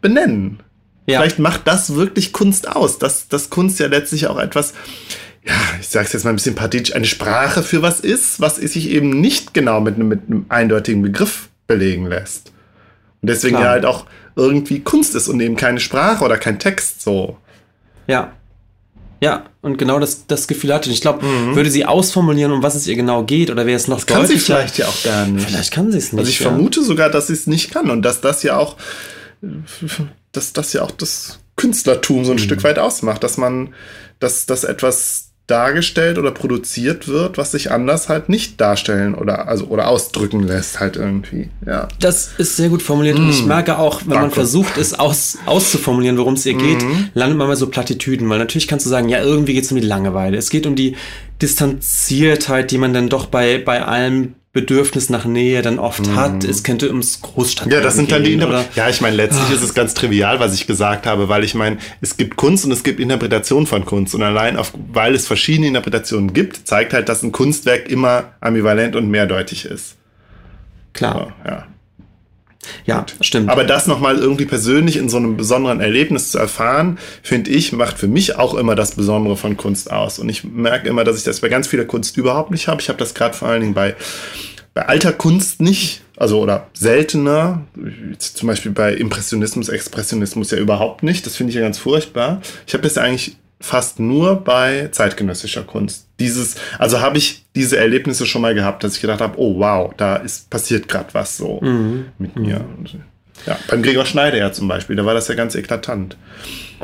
benennen. Ja. Vielleicht macht das wirklich Kunst aus, dass, dass Kunst ja letztlich auch etwas, ja, ich sag's jetzt mal ein bisschen pathetisch, eine Sprache für was ist, was sich eben nicht genau mit einem, mit einem eindeutigen Begriff belegen lässt. Und deswegen Klar. ja halt auch irgendwie Kunst ist und eben keine Sprache oder kein Text so. Ja. Ja, und genau das, das Gefühl hatte ich. Ich glaube, Mhm. würde sie ausformulieren, um was es ihr genau geht, oder wäre es noch Kann sie vielleicht ja auch gar nicht. Vielleicht kann sie es nicht. Also ich ja. vermute sogar, dass sie es nicht kann und dass das ja auch, dass das ja auch das Künstlertum Mhm. so ein Stück weit ausmacht, dass man, dass, dass etwas dargestellt oder produziert wird, was sich anders halt nicht darstellen oder also oder ausdrücken lässt halt irgendwie. Ja. Das ist sehr gut formuliert und ich merke auch, wenn man Mm. Danke. Mm. versucht, es aus, auszuformulieren, worum es ihr geht, landet man mal so Plattitüden, weil natürlich kannst du sagen, ja, irgendwie geht es um die Langeweile. Es geht um die Distanziertheit, die man dann doch bei, bei allem Bedürfnis nach Nähe dann oft hat. Es könnte ums Großstadt. Ja, das sind dann die gehen, Interpre oder? Ja, ich meine, letztlich ist es ganz trivial, was ich gesagt habe, weil ich meine, es gibt Kunst und es gibt Interpretation von Kunst. Und allein auf, weil es verschiedene Interpretationen gibt, zeigt halt, dass ein Kunstwerk immer ambivalent und mehrdeutig ist. Klar, Ja. Ja, stimmt. Aber das nochmal irgendwie persönlich in so einem besonderen Erlebnis zu erfahren, finde ich, macht für mich auch immer das Besondere von Kunst aus. Und ich merke immer, dass ich das bei ganz vieler Kunst überhaupt nicht habe. Ich habe das gerade vor allen Dingen bei, bei alter Kunst nicht, also oder seltener. Zum Beispiel bei Impressionismus, Expressionismus ja überhaupt nicht. Das finde ich ja ganz furchtbar. Ich habe das ja eigentlich fast nur bei zeitgenössischer Kunst. Dieses, also habe ich diese Erlebnisse schon mal gehabt, dass ich gedacht habe, oh wow, da ist passiert gerade was so mit mir. Und, ja, beim Gregor Schneider ja zum Beispiel, da war das ja ganz eklatant.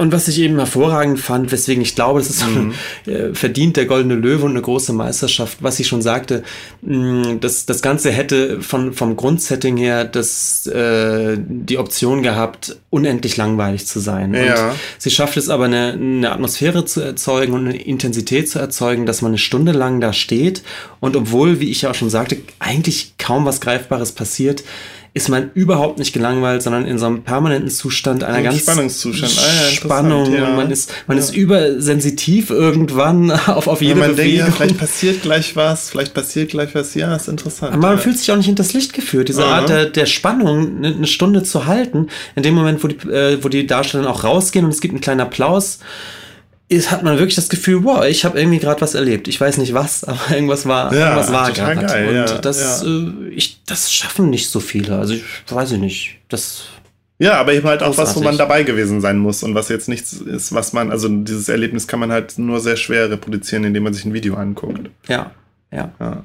Und was ich eben hervorragend fand, weswegen ich glaube, das ist Mhm. äh, verdient der Goldene Löwe und eine große Meisterschaft, was ich schon sagte, das, das Ganze hätte von, vom Grundsetting her das, äh, die Option gehabt, unendlich langweilig zu sein. Ja. Und sie schafft es aber, eine, eine Atmosphäre zu erzeugen und eine Intensität zu erzeugen, dass man eine Stunde lang da steht und obwohl, wie ich ja auch schon sagte, eigentlich kaum was Greifbares passiert, ist man überhaupt nicht gelangweilt, sondern in so einem permanenten Zustand einer Ein ganz Spannungszustand. Ah, ja, Spannung ja. und man ist man ist übersensitiv irgendwann auf auf jede man denkt, Bewegung. ja, vielleicht passiert gleich was, vielleicht passiert gleich was, ja, ist interessant. Aber man ja. fühlt sich auch nicht hinters Licht geführt. Diese Art der, der Spannung, eine, eine Stunde zu halten, in dem Moment, wo die, äh, wo die Darsteller auch rausgehen und es gibt einen kleinen Applaus, ist, hat man wirklich das Gefühl, wow, ich habe irgendwie gerade was erlebt. Ich weiß nicht was, aber irgendwas war, Ja, irgendwas war gerade. Und ja, das, ja. Äh, ich, das schaffen nicht so viele. Also ich weiß ich nicht. Das Ja, aber eben halt auch was, wo Großartig. man dabei gewesen sein muss und was jetzt nichts ist, was man, also dieses Erlebnis kann man halt nur sehr schwer reproduzieren, indem man sich ein Video anguckt. ja, ja. Ja.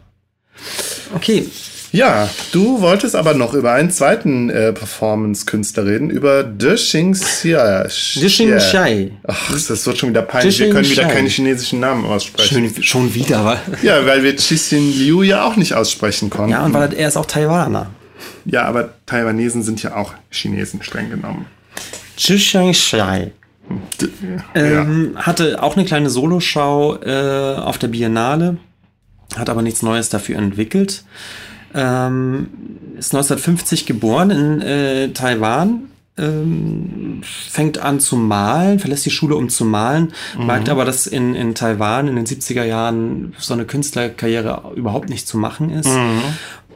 Okay. Ja, du wolltest aber noch über einen zweiten äh, Performance-Künstler reden, über De Xing Xia. Dishing Shai. Ach, das wird schon wieder peinlich. Wir Dishing können wieder Shai. keine chinesischen Namen aussprechen. Schön, schon wieder, aber. Ja, weil wir Chixin Liu ja auch nicht aussprechen konnten. Ja, und weil er ist auch Taiwaner. ja, aber Taiwanesen sind ja auch Chinesen streng genommen. Dishing Shai. D Ähm, hatte auch eine kleine Soloschau äh, auf der Biennale, hat aber nichts Neues dafür entwickelt. Ähm, ist 1950 geboren in äh, Taiwan, ähm, fängt an zu malen, verlässt die Schule, um zu malen, merkt aber, dass in, in Taiwan in den 70er Jahren so eine Künstlerkarriere überhaupt nicht zu machen ist.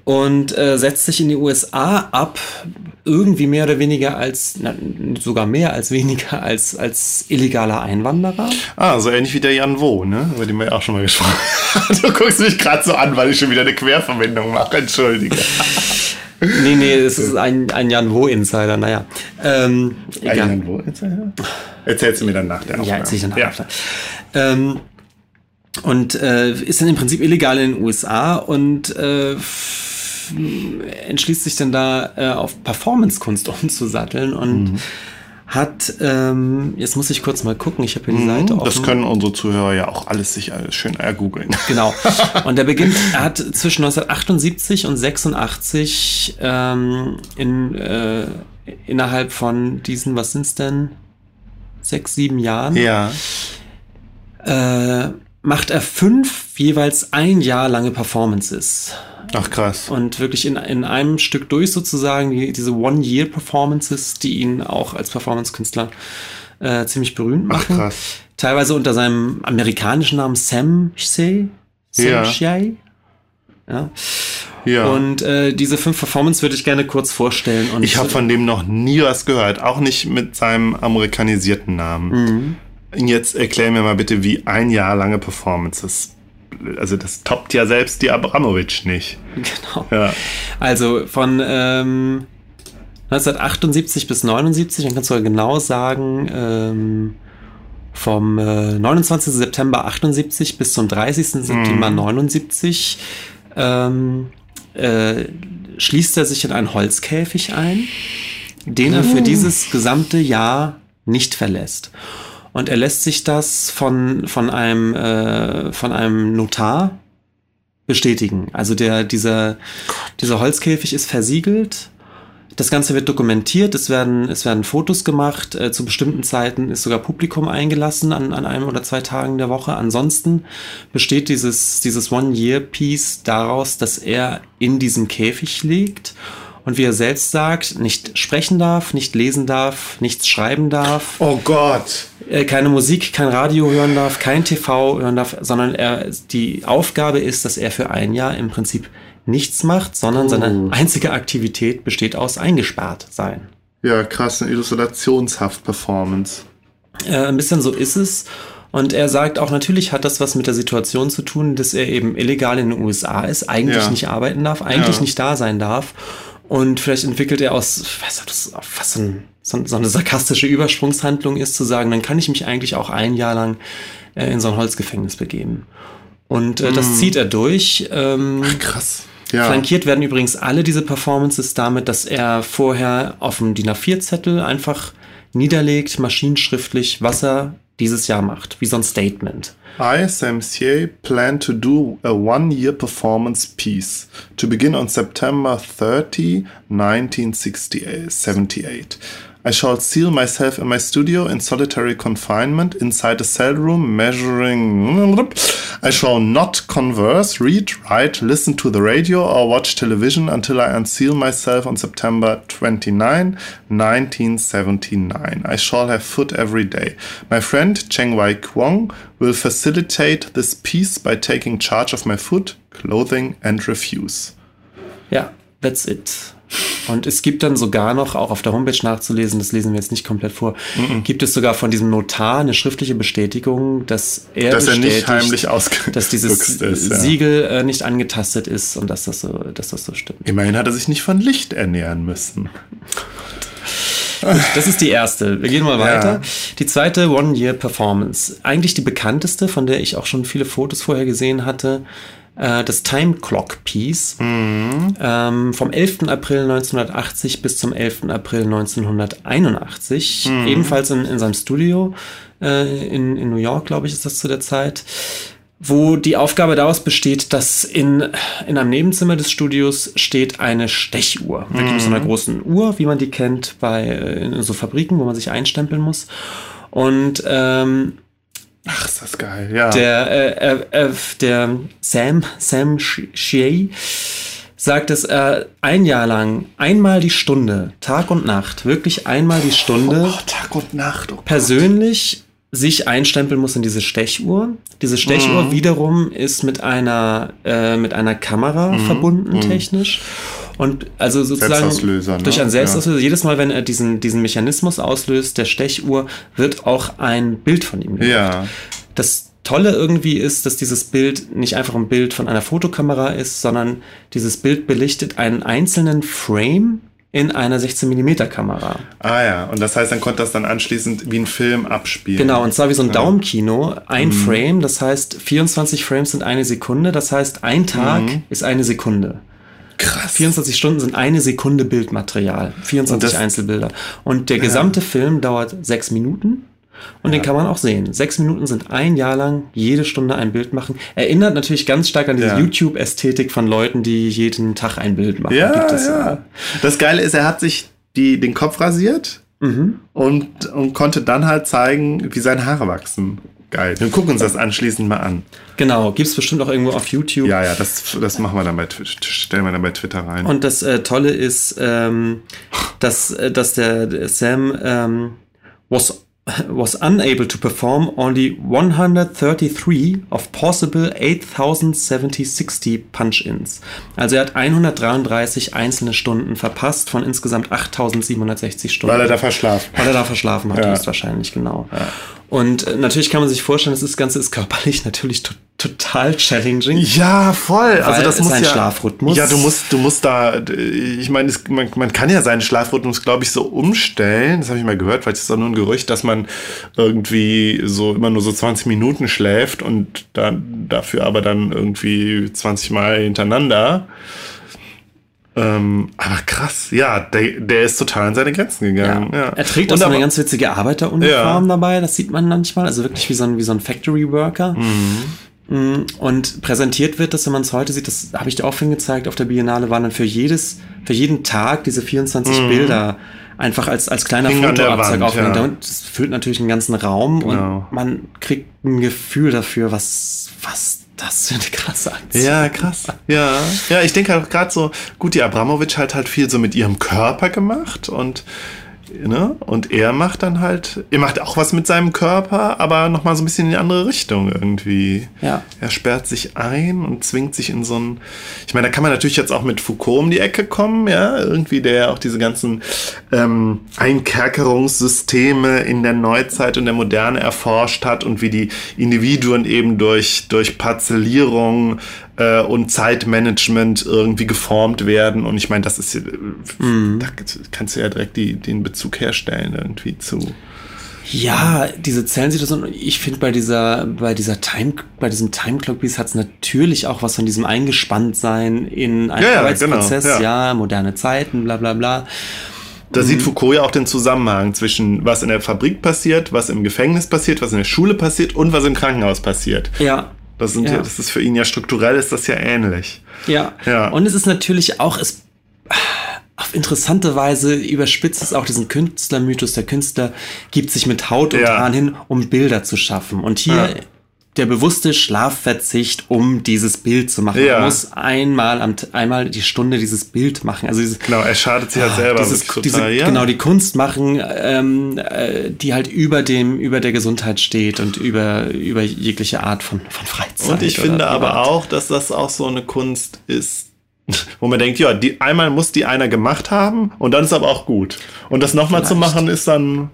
Und äh, setzt sich in die USA ab, irgendwie mehr oder weniger als, na, sogar mehr als weniger als, als illegaler Einwanderer. Ah, so ähnlich wie der Jan Wo, ne? Über den wir ja auch schon mal gesprochen haben. Du guckst mich gerade so an, weil ich schon wieder eine Querverbindung mache. Entschuldige. Nee, nee, es ist ein, ein Jan Wo-Insider, naja. Ähm, Ein. Jan Wo? Erzählst du mir dann nach der Ja, erzähl ich dann Ja. nachher. Ähm, und äh, ist dann im Prinzip illegal in den USA und äh, entschließt sich dann da äh, auf Performance-Kunst umzusatteln und Mhm. hat, ähm, jetzt muss ich kurz mal gucken, ich habe hier die Seite offen. Mhm, Das können unsere Zuhörer ja auch alles sich alles schön ergoogeln. Genau. Und der beginnt, er hat zwischen 1978 und 86 ähm, in, äh, innerhalb von diesen, was sind's denn? Sechs, sieben Jahren, Ja. äh, macht er fünf jeweils ein Jahr lange Performances. Ach krass. Und wirklich in, in einem Stück durch sozusagen, die, diese One-Year-Performances, die ihn auch als Performance-Künstler äh, ziemlich berühmt Ach machen. krass. Teilweise unter seinem amerikanischen Namen Sam Shea. Sam Ja. Shea. Ja. Ja. Und äh, diese fünf Performances würde ich gerne kurz vorstellen. Ich habe von dem noch nie was gehört, auch nicht mit seinem amerikanisierten Namen. Mhm. Jetzt erklär mir mal bitte, wie ein Jahr lange Performances. Also das toppt ja selbst die Abramowitsch nicht. Genau. Ja. Also von ähm, 1978 bis 79, dann kannst du ja genau sagen, ähm, vom äh, 29. September 78 bis zum 30. September 79 ähm, äh, schließt er sich in einen Holzkäfig ein, den er für dieses gesamte Jahr nicht verlässt. Und er lässt sich das von, von, einem, äh, von einem Notar bestätigen. Also der, dieser, dieser Holzkäfig ist versiegelt. Das Ganze wird dokumentiert, es werden, es werden Fotos gemacht, äh, zu bestimmten Zeiten ist sogar Publikum eingelassen an, an einem oder zwei Tagen der Woche. Ansonsten besteht dieses, dieses One-Year-Piece daraus, dass er in diesem Käfig liegt und wie er selbst sagt, nicht sprechen darf, nicht lesen darf, nichts schreiben darf Oh Gott. Äh, keine Musik, kein Radio hören darf, kein TV hören darf, sondern er, die Aufgabe ist, dass er für ein Jahr im Prinzip nichts macht, sondern seine einzige Aktivität besteht aus eingesperrt sein. Ja, krass, eine Illustrationshaft-Performance. Äh, ein bisschen so ist es. Und er sagt auch, natürlich hat das was mit der Situation zu tun, dass er eben illegal in den USA ist, eigentlich Ja. nicht arbeiten darf, eigentlich Ja. nicht da sein darf. Und vielleicht entwickelt er aus, ich weiß nicht, das fast so, ein, so, eine sarkastische Übersprungshandlung ist, zu sagen, dann kann ich mich eigentlich auch ein Jahr lang äh, in so ein Holzgefängnis begeben. Und äh, das zieht er durch. Ähm, Krass. Ja. Flankiert werden übrigens alle diese Performances damit, dass er vorher auf dem DIN A4-Zettel einfach niederlegt, maschinenschriftlich, was er dieses Jahr macht, wie so ein Statement. I, Sam Sier, plan to do a one-year performance piece to begin on September 30, 1978. I shall seal myself in my studio in solitary confinement inside a cell room measuring. I shall not converse, read, write, listen to the radio, or watch television until I unseal myself on September 29, 1979. I shall have food every day. My friend Cheng Wai Kwong will facilitate this peace by taking charge of my food, clothing, and refuse. Yeah, that's it. Und es gibt dann sogar noch, auch auf der Homepage nachzulesen, das lesen wir jetzt nicht komplett vor, Mhm. gibt es sogar von diesem Notar eine schriftliche Bestätigung, dass er Dass er nicht bestätigt, heimlich ausge- dass dieses ist, ja. Siegel äh, nicht angetastet ist und dass das so, dass das so stimmt. Immerhin hat er sich nicht von Licht ernähren müssen. Das ist die erste. Wir gehen mal Ja. weiter. Die zweite One-Year-Performance. Eigentlich die bekannteste, von der ich auch schon viele Fotos vorher gesehen hatte. Äh, das Time Clock Piece. Ähm, vom 11. April 1980 bis zum 11. April 1981. Ebenfalls in, in seinem Studio äh, in, in New York, glaube ich, ist das zu der Zeit wo die Aufgabe daraus besteht, dass in, in einem Nebenzimmer des Studios steht eine Stechuhr. Wirklich mit so einer großen Uhr, wie man die kennt bei äh, in so Fabriken, wo man sich einstempeln muss. Und ähm, Ach, ist das geil, ja. der, äh, äh, äh, der Sam, Sam Sh- Shea sagt, dass er ein Jahr lang einmal die Stunde, Tag und Nacht, wirklich einmal die Stunde oh, Tag und Nacht. Oh, persönlich sich einstempeln muss in diese Stechuhr. Diese Stechuhr wiederum ist mit einer, äh, mit einer Kamera verbunden technisch. Und also sozusagen ne? durch einen Selbstauslöser, jedes Mal, wenn er diesen, diesen Mechanismus auslöst, der Stechuhr, wird auch ein Bild von ihm gemacht. ja. Das Tolle irgendwie ist, dass dieses Bild nicht einfach ein Bild von einer Fotokamera ist, sondern dieses Bild belichtet einen einzelnen Frame in einer 16mm Kamera. Ah ja, und das heißt, dann konnte das dann anschließend wie ein Film abspielen. Genau, und zwar wie so ein Daumenkino, ein Frame, das heißt 24 Frames sind eine Sekunde, das heißt ein Tag ist eine Sekunde. Krass. 24 Stunden sind eine Sekunde Bildmaterial, 24 Und das- Einzelbilder. Und der gesamte Film dauert sechs Minuten und den kann man auch sehen. Sechs Minuten sind ein Jahr lang jede Stunde ein Bild machen. Erinnert natürlich ganz stark an diese Ja. YouTube-Ästhetik von Leuten, die jeden Tag ein Bild machen. Ja, es, ja. Das Geile ist, er hat sich die, den Kopf rasiert Mhm. und, und konnte dann halt zeigen, wie seine Haare wachsen. Geil. Wir gucken uns das anschließend mal an. Genau, gibt es bestimmt auch irgendwo auf YouTube. Ja, ja, das, das machen wir dann bei Twitter, stellen wir dann bei Twitter rein. Und das äh, Tolle ist, ähm, dass, äh, dass der, der Sam ähm, was, was unable to perform only 133 of possible 8070 Punch-Ins. Also er hat 133 einzelne Stunden verpasst von insgesamt 8760 Stunden. weil er da verschlafen. Weil er da verschlafen hat, Ja. ist wahrscheinlich, genau. Und äh, natürlich kann man sich vorstellen, das Ganze ist körperlich natürlich to total challenging. Ja, voll. Also das muss ein ja, Schlafrhythmus. Ja, du musst, du musst da. Ich meine, es- man, man kann ja seinen Schlafrhythmus, glaube ich, so umstellen. Das habe ich mal gehört, weil es ist doch nur ein Gerücht, dass man irgendwie so immer nur so 20 Minuten schläft und dann dafür aber dann irgendwie 20 Mal hintereinander. Ähm, aber krass, ja, der, der ist total an seine Grenzen gegangen. Ja. Er trägt auch so eine ganz witzige Arbeiteruniform Ja. dabei, das sieht man manchmal, also wirklich wie so ein, wie so ein Factory Worker. Mm, Und präsentiert wird das, wenn man es heute sieht, das habe ich dir auch vorhin gezeigt, auf der Biennale waren dann für jedes, für jeden Tag diese 24 Bilder einfach als, als kleiner Mhm. Hing Fotoabzeig aufgehängt. ja. Das füllt natürlich einen ganzen Raum Genau. und man kriegt ein Gefühl dafür, was, was das für eine krasse Aktion Ja, krass. Ja, ja, ich denke halt gerade so, gut, die Abramowitsch hat halt viel so mit ihrem Körper gemacht und ne, und er macht dann halt, er macht auch was mit seinem Körper, aber noch mal so ein bisschen in die andere Richtung irgendwie. Ja. Er sperrt sich ein und zwingt sich in so ein, ich meine, da kann man natürlich jetzt auch mit Foucault um die Ecke kommen, ja, irgendwie der auch diese ganzen ähm, Einkerkerungssysteme in der Neuzeit und der Moderne erforscht hat und wie die Individuen eben durch, durch Parzellierung äh, und Zeitmanagement irgendwie geformt werden. Und ich meine, das ist, äh, da kannst du ja direkt die, den Bezug herstellen irgendwie zu. Ja, diese Zellensituation, ich finde bei dieser, bei dieser Time, bei diesem Time Clock Piece hat es natürlich auch was von diesem Eingespanntsein in einen Ja, ja, Arbeitsprozess, genau, ja. ja, moderne Zeiten, bla bla bla. Da sieht Foucault ja auch den Zusammenhang zwischen was in der Fabrik passiert, was im Gefängnis passiert, was in der Schule passiert und was im Krankenhaus passiert. Ja. Das, sind ja. Ja. das ist für ihn ja strukturell ist das ja ähnlich. Ja. Ja. Und es ist natürlich auch, es auf interessante Weise überspitzt es auch diesen Künstlermythos. Der Künstler gibt sich mit Haut und Ja. Haaren hin, um Bilder zu schaffen. Und hier. Der bewusste Schlafverzicht, um dieses Bild zu machen. Ja. Man muss einmal am einmal die Stunde dieses Bild machen. Also dieses, Genau, er schadet sich halt selber Ah, dieses, wirklich diese, total. ja. genau die Kunst machen, ähm, äh, die halt über dem über der Gesundheit steht und über über jegliche Art von von Freizeit. Und ich finde aber Privat. auch, dass das auch so eine Kunst ist, Wo man denkt, ja, die, einmal muss die einer gemacht haben und dann ist aber auch gut. Und das nochmal zu machen ist dann,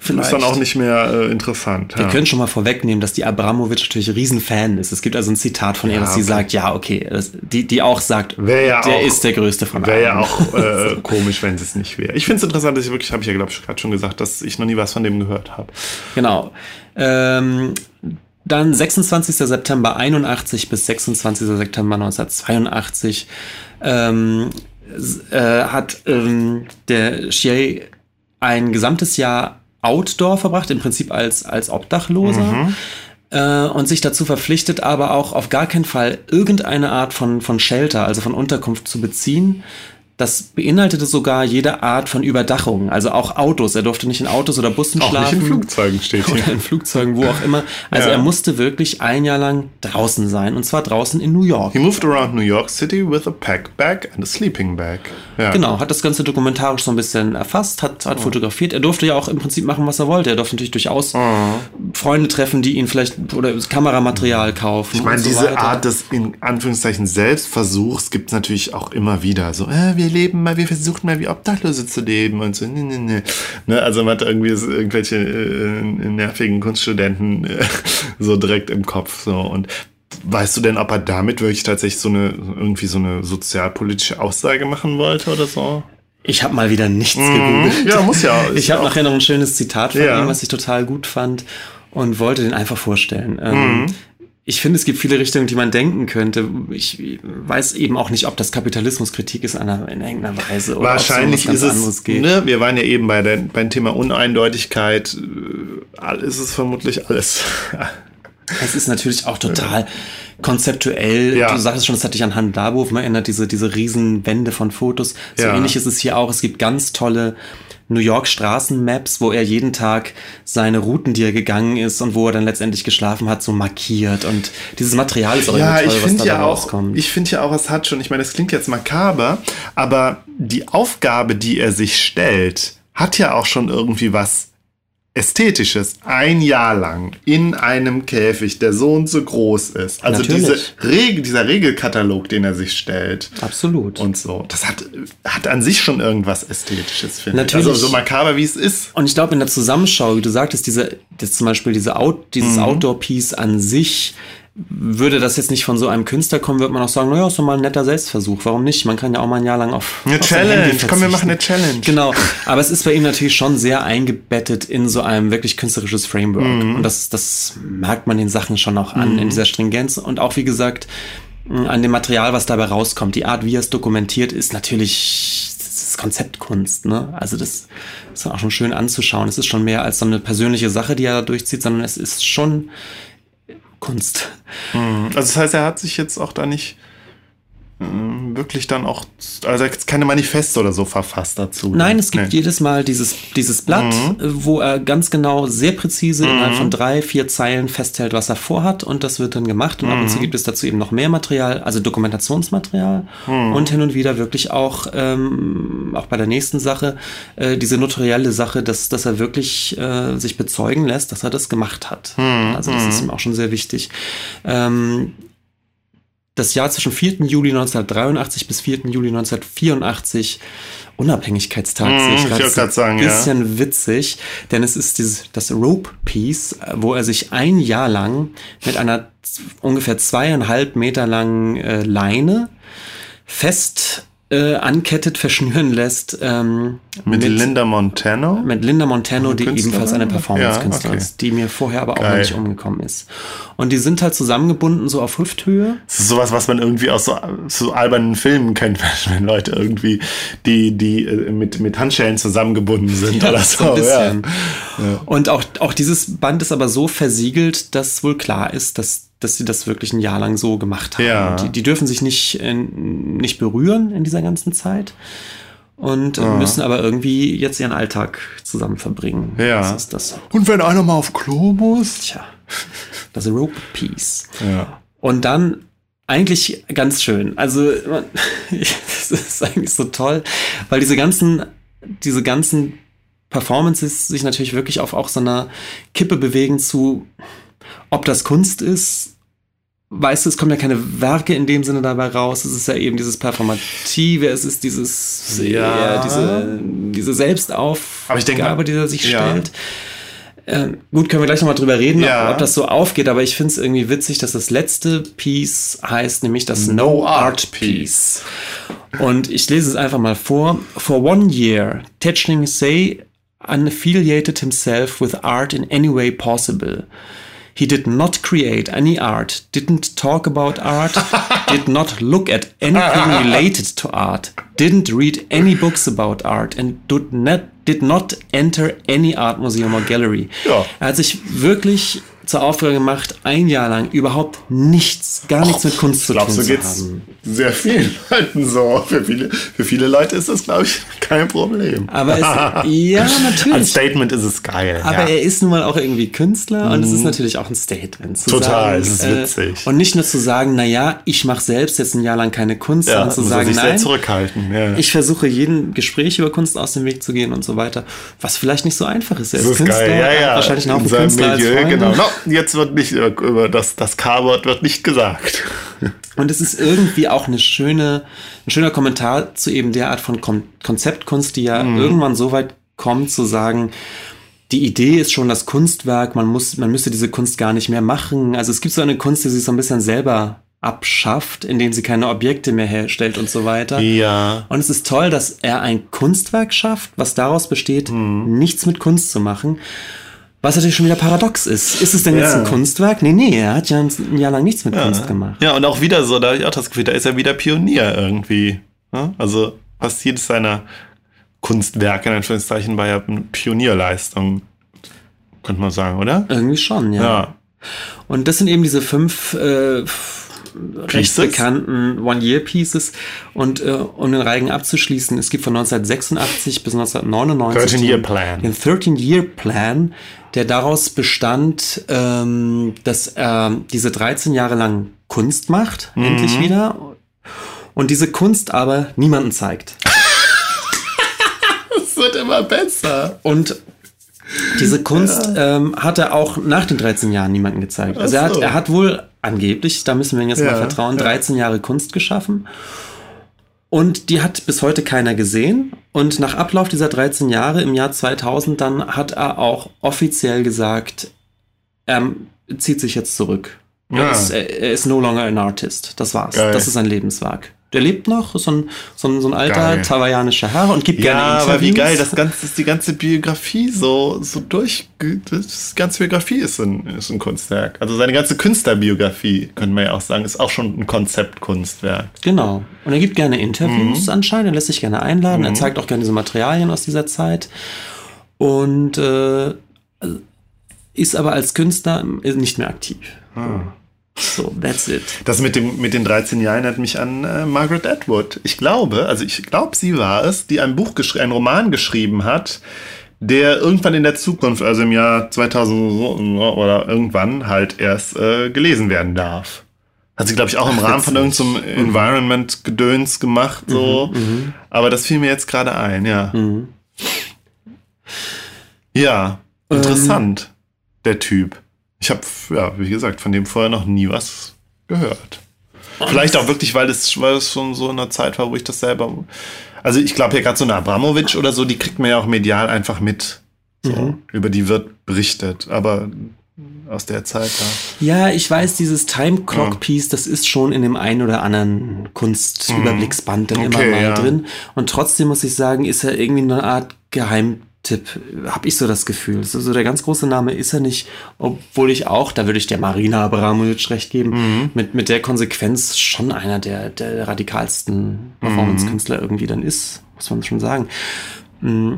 ist dann auch nicht mehr äh, interessant. Wir ja. können schon mal vorwegnehmen, dass die Abramowitsch natürlich Riesenfan ist. Es gibt also ein Zitat von ihr, Ja, dass sie okay. sagt, ja, okay, das, die, die auch sagt, ja der auch- ist der größte von Wäre ja allen. auch äh, komisch, wenn es nicht wäre. Ich finde es interessant, dass ich wirklich, habe ich ja glaube ich gerade schon gesagt, dass ich noch nie was von dem gehört habe. Genau. Ähm, dann 26. September 81 bis 26. September 1982 ähm, äh, hat ähm, der Chier ein gesamtes Jahr Outdoor verbracht, im Prinzip als, als Obdachloser. Äh, und sich dazu verpflichtet, aber auch auf gar keinen Fall irgendeine Art von, von Shelter, also von Unterkunft zu beziehen. Das beinhaltete sogar jede Art von Überdachung, also auch Autos. Er durfte nicht in Autos oder Bussen Auch schlafen. nicht in Flugzeugen steht Oder hier. in Flugzeugen, wo auch immer. Also Ja. er musste wirklich ein Jahr lang draußen sein. Und zwar draußen in New York. He moved around New York City with a pack bag and a sleeping bag. Ja. Genau, hat das Ganze dokumentarisch so ein bisschen erfasst, hat, hat fotografiert. Er durfte ja auch im Prinzip machen, was er wollte. Er durfte natürlich durchaus Freunde treffen, die ihn vielleicht oder Kameramaterial kaufen. Ich meine, so diese weiter. Art des in Anführungszeichen Selbstversuchs gibt es natürlich auch immer wieder. So, äh, wir leben mal, wir versuchen mal wie Obdachlose zu leben und so. Nee, nee, nee. Ne, also man hat irgendwie irgendwelche äh, nervigen Kunststudenten äh, so direkt im Kopf. So. Und weißt du denn, ob er damit wirklich tatsächlich so eine irgendwie so eine sozialpolitische Aussage machen wollte oder so? Ich habe mal wieder nichts gegoogelt. Ja, muss ja. Ich habe nachher noch ein schönes Zitat von Ja. ihm, was ich total gut fand und wollte den einfach vorstellen. Mhm. Ich finde, es gibt viele Richtungen, die man denken könnte. Ich weiß eben auch nicht, ob das Kapitalismuskritik ist in, einer, in irgendeiner Weise. Oder Wahrscheinlich ist es, geht. ne, wir waren ja eben bei der, beim Thema Uneindeutigkeit, äh, ist es vermutlich alles. Es ist natürlich auch total konzeptuell. Ja. Du sagst schon, es hat dich an Han Darboven erinnert, diese, diese riesen Wände von Fotos. So Ja. ähnlich ist es hier auch. Es gibt ganz tolle New York Straßenmaps, wo er jeden Tag seine Routen, die er gegangen ist und wo er dann letztendlich geschlafen hat, so markiert. Und dieses Material ist auch Ja, ich toll, was finde dabei ja auch, rauskommt. ich finde ja auch, es hat schon, ich meine, das klingt jetzt makaber, aber die Aufgabe, die er sich stellt, hat ja auch schon irgendwie was Ästhetisches. Ein Jahr lang in einem Käfig, der so und so groß ist. Also diese. Regel, dieser Regelkatalog, den er sich stellt. Absolut. Und so. Das hat, hat an sich schon irgendwas Ästhetisches, finde ich. Natürlich. Also so makaber, wie es ist. Und ich glaube, in der Zusammenschau, wie du sagtest, diese, das zum Beispiel diese Out, dieses Mhm. Outdoor-Piece an sich, würde das jetzt nicht von so einem Künstler kommen, würde man auch sagen, naja, ist doch mal ein netter Selbstversuch. Warum nicht? Man kann ja auch mal ein Jahr lang auf Eine auf Challenge. Komm, wir machen eine Challenge. Genau. Aber es ist bei ihm natürlich schon sehr eingebettet in so einem wirklich künstlerisches Framework. Mhm. Und das, das merkt man den Sachen schon auch an, in dieser Stringenz. Und auch, wie gesagt, an dem Material, was dabei rauskommt. Die Art, wie er es dokumentiert, ist natürlich das ist Konzeptkunst. Ne? Also das ist auch schon schön anzuschauen. Es ist schon mehr als so eine persönliche Sache, die er da durchzieht, sondern es ist schon Kunst. Also das heißt, er hat sich jetzt auch da nicht wirklich dann auch, also jetzt keine Manifeste oder so verfasst dazu. Nein, es gibt Nee. Mhm. jedes Mal dieses, dieses Blatt, äh, wo er ganz genau, sehr präzise innerhalb von drei, vier Zeilen festhält, was er vorhat und das wird dann gemacht. Und ab Mhm. und zu gibt es dazu eben noch mehr Material, also Dokumentationsmaterial Mhm. und hin und wieder wirklich auch, ähm, auch bei der nächsten Sache, äh, diese notarielle Sache, dass, dass er wirklich äh, sich bezeugen lässt, dass er das gemacht hat. Mhm. Also das ist ihm auch schon sehr wichtig. Ähm, das Jahr zwischen 4. Juli 1983 bis 4. Juli 1984 Unabhängigkeitstag Mm, sehe ich ich gerade grad sagen, ein ja. bisschen witzig, denn es ist dieses, das Rope Piece, wo er sich ein Jahr lang mit einer ungefähr zweieinhalb Meter langen äh, Leine fest äh, ankettet, verschnüren lässt. Ähm, Mit, Linda Montano? mit Linda Montano, die Künstlerin? ebenfalls eine Ja, Performance-Künstlerin okay. ist, die mir vorher aber auch noch Geil. nicht umgekommen ist. Und die sind halt zusammengebunden, so auf Hüfthöhe. Das ist sowas, was man irgendwie aus so, so albernen Filmen kennt, wenn Leute irgendwie, die, die äh, mit, mit Handschellen zusammengebunden sind oder so. so. Ja. Und auch, auch dieses Band ist aber so versiegelt, dass wohl klar ist, dass, dass sie das wirklich ein Jahr lang so gemacht haben. Ja. Die, die dürfen sich nicht, äh, nicht berühren in dieser ganzen Zeit und äh, müssen aber irgendwie jetzt ihren Alltag zusammen verbringen. Ja. Das ist das. Und wenn einer mal auf Klo muss? Tja, das Rope Piece. Ja. Und dann eigentlich ganz schön. Also man- das ist eigentlich so toll, weil diese ganzen, diese ganzen Performances sich natürlich wirklich auf auch so einer Kippe bewegen zu, ob das Kunst ist weißt du, es kommen ja keine Werke in dem Sinne dabei raus. Es ist ja eben dieses Performative, es ist dieses, Ja. ja. diese, diese Selbstaufgabe, denke- die er sich Ja. stellt. Ähm, gut, können wir gleich nochmal drüber reden, Ja. ob, ob das so aufgeht, aber ich finde es irgendwie witzig, dass das letzte Piece heißt, nämlich das No No Art Art Piece. Und ich lese es einfach mal vor. For one year, Tetchling Say unaffiliated himself with art in any way possible. He did not create any art, didn't talk about art, did not look at anything related to art, didn't read any books about art and did not, did not enter any art museum or gallery. Ja. Er hat sich wirklich zur Aufgabe gemacht, ein Jahr lang überhaupt nichts, gar nichts mit Kunst zu glaube, tun so zu haben. sehr vielen Leuten so. Für viele, für viele Leute ist das, glaube ich, kein Problem. Aber es, ja, Als natürlich. Statement ist es geil. Aber ja. Mhm. er ist nun mal auch irgendwie Künstler und es ist natürlich auch ein Statement. Zu Total, sagen, es ist äh, witzig. und nicht nur zu sagen, naja, ich mache selbst jetzt ein Jahr lang keine Kunst, ja, sondern zu sagen, nein, zurückhalten. Ja. ich versuche jeden Gespräch über Kunst aus dem Weg zu gehen und so weiter. Was vielleicht nicht so einfach ist. Er ist ist Künstler, geil. Ja, ja. wahrscheinlich einen In Haufen seinem Künstler als Milieu, Freunde. genau. No, jetzt wird nicht äh, über das, das K-Wort wird nicht gesagt. Und es ist irgendwie auch eine schöne, ein schöner Kommentar zu eben der Art von Kon Konzeptkunst, die ja Mhm. irgendwann so weit kommt zu sagen, die Idee ist schon das Kunstwerk, man muss, man müsste diese Kunst gar nicht mehr machen. Also es gibt so eine Kunst, die sich so ein bisschen selber abschafft, indem sie keine Objekte mehr herstellt und so weiter. Ja. Und es ist toll, dass er ein Kunstwerk schafft, was daraus besteht, Mhm. nichts mit Kunst zu machen. Was natürlich schon wieder paradox ist. Ist es denn jetzt Ja. ein Kunstwerk? Nee, nee, er hat ja ein, ein Jahr lang nichts mit Kunst gemacht. Ja, und auch wieder so, da habe ich auch das Gefühl, da ist er wieder Pionier irgendwie. Ja? Also fast jedes seiner Kunstwerke, in Anführungszeichen, war ja eine Pionierleistung, könnte man sagen, oder? Irgendwie schon, ja. Ja. Und das sind eben diese fünf äh, recht bekannten One-Year-Pieces. Und äh, um den Reigen abzuschließen, es gibt von 1986 bis 1999 13-Year den- Plan. den 13-Year-Plan, der daraus bestand, ähm, dass er diese 13 Jahre lang Kunst macht, Mhm. endlich wieder. Und diese Kunst aber niemanden zeigt. Es wird immer besser. Und diese Kunst ähm, hat er auch nach den 13 Jahren niemandem gezeigt. Also er hat, er hat wohl angeblich, da müssen wir ihm jetzt Ja, mal vertrauen, ja. 13 Jahre Kunst geschaffen. Und die hat bis heute keiner gesehen. Und nach Ablauf dieser 13 Jahre im Jahr 2000 dann hat er auch offiziell gesagt, er zieht sich jetzt zurück. Er, Ja. ist, er, er ist no longer an artist. Das war's. Geil. Das ist sein Lebenswerk. Der lebt noch, ist so ein, so ein, so ein alter Geil. hawaiianischer Herr und gibt Ja, gerne Interviews. aber wie geil, das ganze, ist die ganze Biografie so, so durch, das ganze Biografie ist ein, ist ein Kunstwerk. Also seine ganze Künstlerbiografie, könnte man ja auch sagen, ist auch schon ein Konzeptkunstwerk. Genau. Und er gibt gerne Mhm. Interviews anscheinend, er lässt sich gerne einladen, er zeigt auch gerne diese Materialien aus dieser Zeit. Und äh, ist aber als Künstler nicht mehr aktiv. Ah. So, that's it. Das mit, dem, mit den 13 Jahren erinnert mich an äh, Margaret Atwood. Ich glaube, also ich glaube, sie war es, die ein Buch geschrieben, einen Roman geschrieben hat, der irgendwann in der Zukunft, also im Jahr 2000 so- oder irgendwann halt erst äh, gelesen werden darf. Hat sie, glaube ich, auch im Rahmen von irgendeinem Environment-Gedöns gemacht, so. Aber das fiel mir jetzt gerade ein, ja. Ja, interessant, der Typ. Ich habe, ja, wie gesagt, von dem vorher noch nie was gehört. Vielleicht auch wirklich, weil es, weil es schon so in einer Zeit war, wo ich das selber. Also ich glaube ja gerade so eine Abramowitsch oder so, die kriegt man ja auch medial einfach mit. So, Über die wird berichtet. Aber aus der Zeit da. Ja, ich weiß, dieses Time Clock Piece, das ist schon in dem einen oder anderen Kunstüberblicksband dann immer Okay, mal ja. drin. Und trotzdem muss ich sagen, ist er irgendwie eine Art Geheimtipp, habe ich so das Gefühl. So, so der ganz große Name ist er nicht, obwohl ich auch, da würde ich der Marina Abramovic recht geben, Mhm. mit, mit der Konsequenz schon einer der, der radikalsten Performance-Künstler irgendwie dann ist, muss man schon sagen. Mm,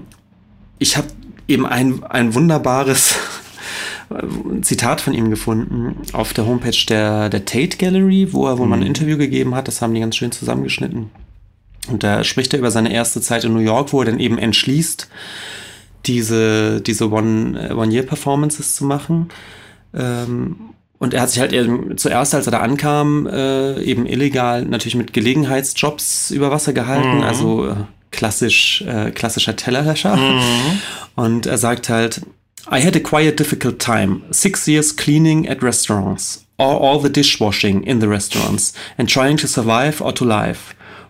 Ich habe eben ein, ein wunderbares Zitat von ihm gefunden auf der Homepage der, der Tate Gallery, wo er wohl mal ein Interview gegeben hat. Das haben die ganz schön zusammengeschnitten. Und da spricht er über seine erste Zeit in New York, wo er dann eben entschließt, diese, diese One- äh, One-Year-Performances zu machen. Ähm, und er hat sich halt eben zuerst, als er da ankam, äh, eben illegal natürlich mit Gelegenheitsjobs über Wasser gehalten, also äh, klassisch, äh, klassischer Tellerlöscher. Und er sagt halt, I had a quiet, difficult time. Six years cleaning at restaurants, or all the dishwashing in the restaurants, and trying to survive or to live.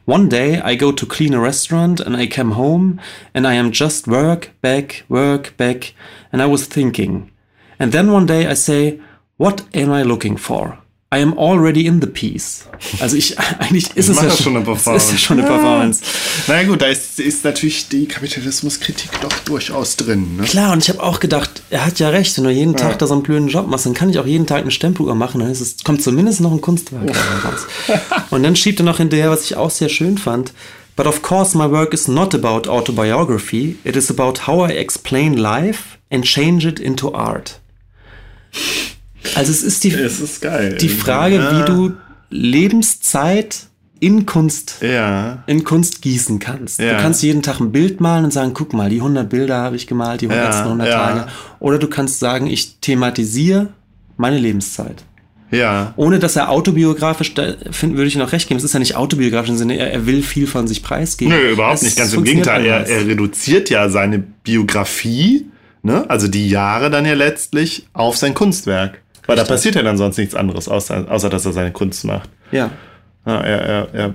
One day I go to clean a restaurant and I come home and I am just work, back, work, back, and I was thinking. And then one day I say, what am I looking for? I am already in the piece. Also ich, eigentlich ist es Mach ja schon eine Performance. Es ist ja schon eine Performance. Na ja, gut, da ist, ist natürlich die Kapitalismuskritik doch durchaus drin. Ne? Klar, und ich habe auch gedacht, er hat ja recht, wenn du jeden Tag da so einen blöden Job machst, dann kann ich auch jeden Tag eine Stempeluhr machen, dann es, kommt zumindest noch ein Kunstwerk dabei raus. Und dann schiebt er noch hinterher, was ich auch sehr schön fand. But of course my work is not about autobiography, it is about how I explain life and change it into art. Also es ist die, Es ist geil. die Frage, ja. wie du Lebenszeit in Kunst Ja. in Kunst gießen kannst. Ja. Du kannst jeden Tag ein Bild malen und sagen, guck mal, die 100 Bilder habe ich gemalt, die 100 Ja, letzten 100 ja. Tage. Oder du kannst sagen, ich thematisiere meine Lebenszeit. Ja. Ohne dass er autobiografisch, da find, würde ich noch recht geben, es ist ja nicht autobiografisch im Sinne, er, er will viel von sich preisgeben. Nö, überhaupt Es nicht. Ganz im Gegenteil. Er, er reduziert ja seine Biografie, ne? also die Jahre dann ja letztlich, auf sein Kunstwerk. Weil da passiert ja dann sonst nichts anderes, außer, außer dass er seine Kunst macht. ja. Ja, er, er, er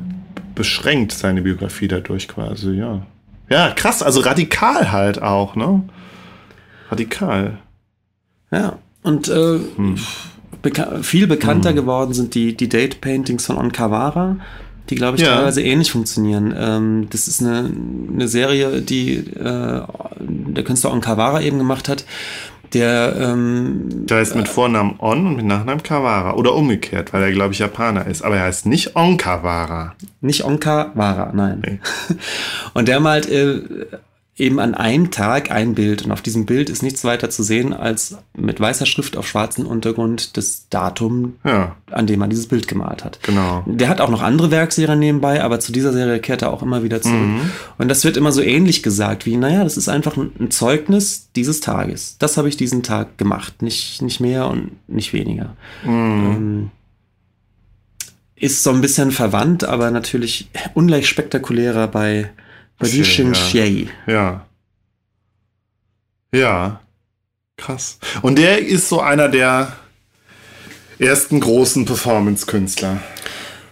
beschränkt seine Biografie dadurch quasi, ja. Ja, krass, also radikal halt auch, ne? Radikal. Ja, und äh, beka viel bekannter geworden sind die, die Date-Paintings von Onkawara, die, glaube ich, Ja. teilweise ähnlich funktionieren. Ähm, das ist eine, eine Serie, die äh, der Künstler Onkawara eben gemacht hat, der ähm, Der heißt mit Vornamen On und mit Nachnamen Kawara. Oder umgekehrt, weil er, glaube ich, Japaner ist. Aber er heißt nicht Onkawara. nicht Onkawara, nein. Nee. Und der malt äh, eben an einem Tag ein Bild und auf diesem Bild ist nichts weiter zu sehen als mit weißer Schrift auf schwarzem Untergrund das Datum, Ja, an dem man dieses Bild gemalt hat. genau. Der hat auch noch andere Werkserien nebenbei, aber zu dieser Serie kehrt er auch immer wieder zurück. Mhm. Und das wird immer so ähnlich gesagt wie, naja, das ist einfach ein Zeugnis dieses Tages. Das habe ich diesen Tag gemacht. Nicht, nicht mehr und nicht weniger. Mhm. Ähm, ist so ein bisschen verwandt, aber natürlich ungleich spektakulärer bei, bei Xie, ja. Ja. Ja. Krass. Und der ist so einer der ersten großen Performance-Künstler.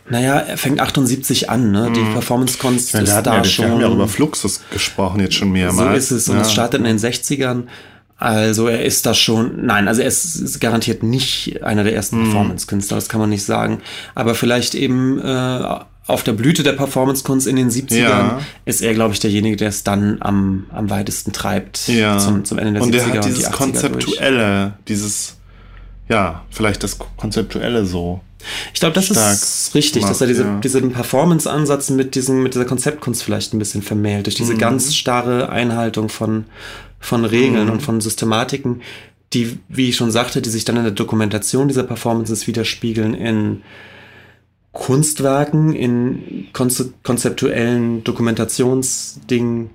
Naja, er fängt 78 an, ne? Die Performance-Kunst Mhm. Ja, ist wir, da ja, wir schon. haben ja über Fluxus gesprochen jetzt schon So mehrmals. ist es. Und ja. es startet in den 60ern. Also er ist da schon, nein, also er ist, garantiert nicht einer der ersten Performance-Künstler, das kann man nicht sagen. Aber vielleicht eben äh, auf der Blüte der Performance-Kunst in den 70ern Ja. ist er, glaube ich, derjenige, der es dann am, am weitesten treibt ja. zum, zum Ende der und 70er der hat und die dieses 80er durch. Konzeptuelle, dieses, ja, vielleicht das Konzeptuelle so. Ich glaube, das ist richtig, dass er macht, diese, ja. diesen Performance-Ansatz mit, diesem, mit dieser Konzeptkunst vielleicht ein bisschen vermählt, durch Mhm. diese ganz starre Einhaltung von, von Regeln Mhm. und von Systematiken, die, wie ich schon sagte, die sich dann in der Dokumentation dieser Performances widerspiegeln in Kunstwerken, in konze konzeptuellen Dokumentationsdingen,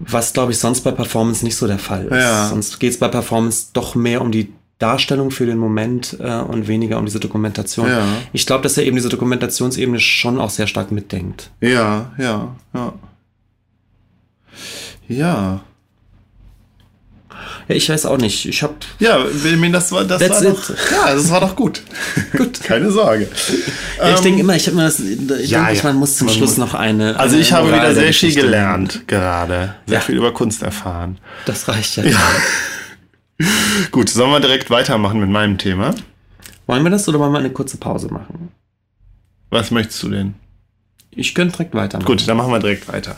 was, glaube ich, sonst bei Performance nicht so der Fall ist. Ja. Sonst geht es bei Performance doch mehr um die Darstellung für den Moment äh, und weniger um diese Dokumentation. Ja. Ich glaube, dass er eben diese Dokumentationsebene schon auch sehr stark mitdenkt. Ja, ja, ja. Ja. Ja, ich weiß auch nicht. Ich habe Ja, Wilmin, das war das war doch, Ja, das war doch gut. gut. Keine Sorge. Ja, ich Ähm, denke immer, ich habe mir das, ich ja, denke, ja. man muss zum Man Schluss muss- noch eine. Also eine ich habe wieder der sehr viel gelernt gerade. Sehr viel über Kunst erfahren. Das reicht ja. Gut, sollen wir direkt weitermachen mit meinem Thema? Wollen wir das oder wollen wir eine kurze Pause machen? Was möchtest du denn? Ich könnte direkt weitermachen. Gut, dann machen wir direkt weiter.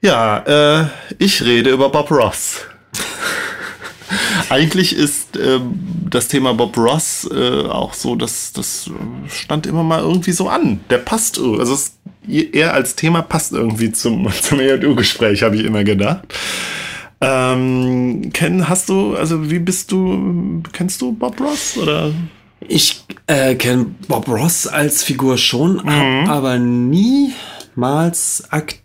Ja, äh, ich rede über Bob Ross. Eigentlich ist ähm, das Thema Bob Ross äh, auch so, dass das äh, stand immer mal irgendwie so an. Der passt, also es, er als Thema passt irgendwie zum, zum EJU-Gespräch, habe ich immer gedacht. Ähm, kenn, hast du, also wie bist du, kennst du Bob Ross oder? Ich äh, kenne Bob Ross als Figur schon, Mhm. aber niemals aktiv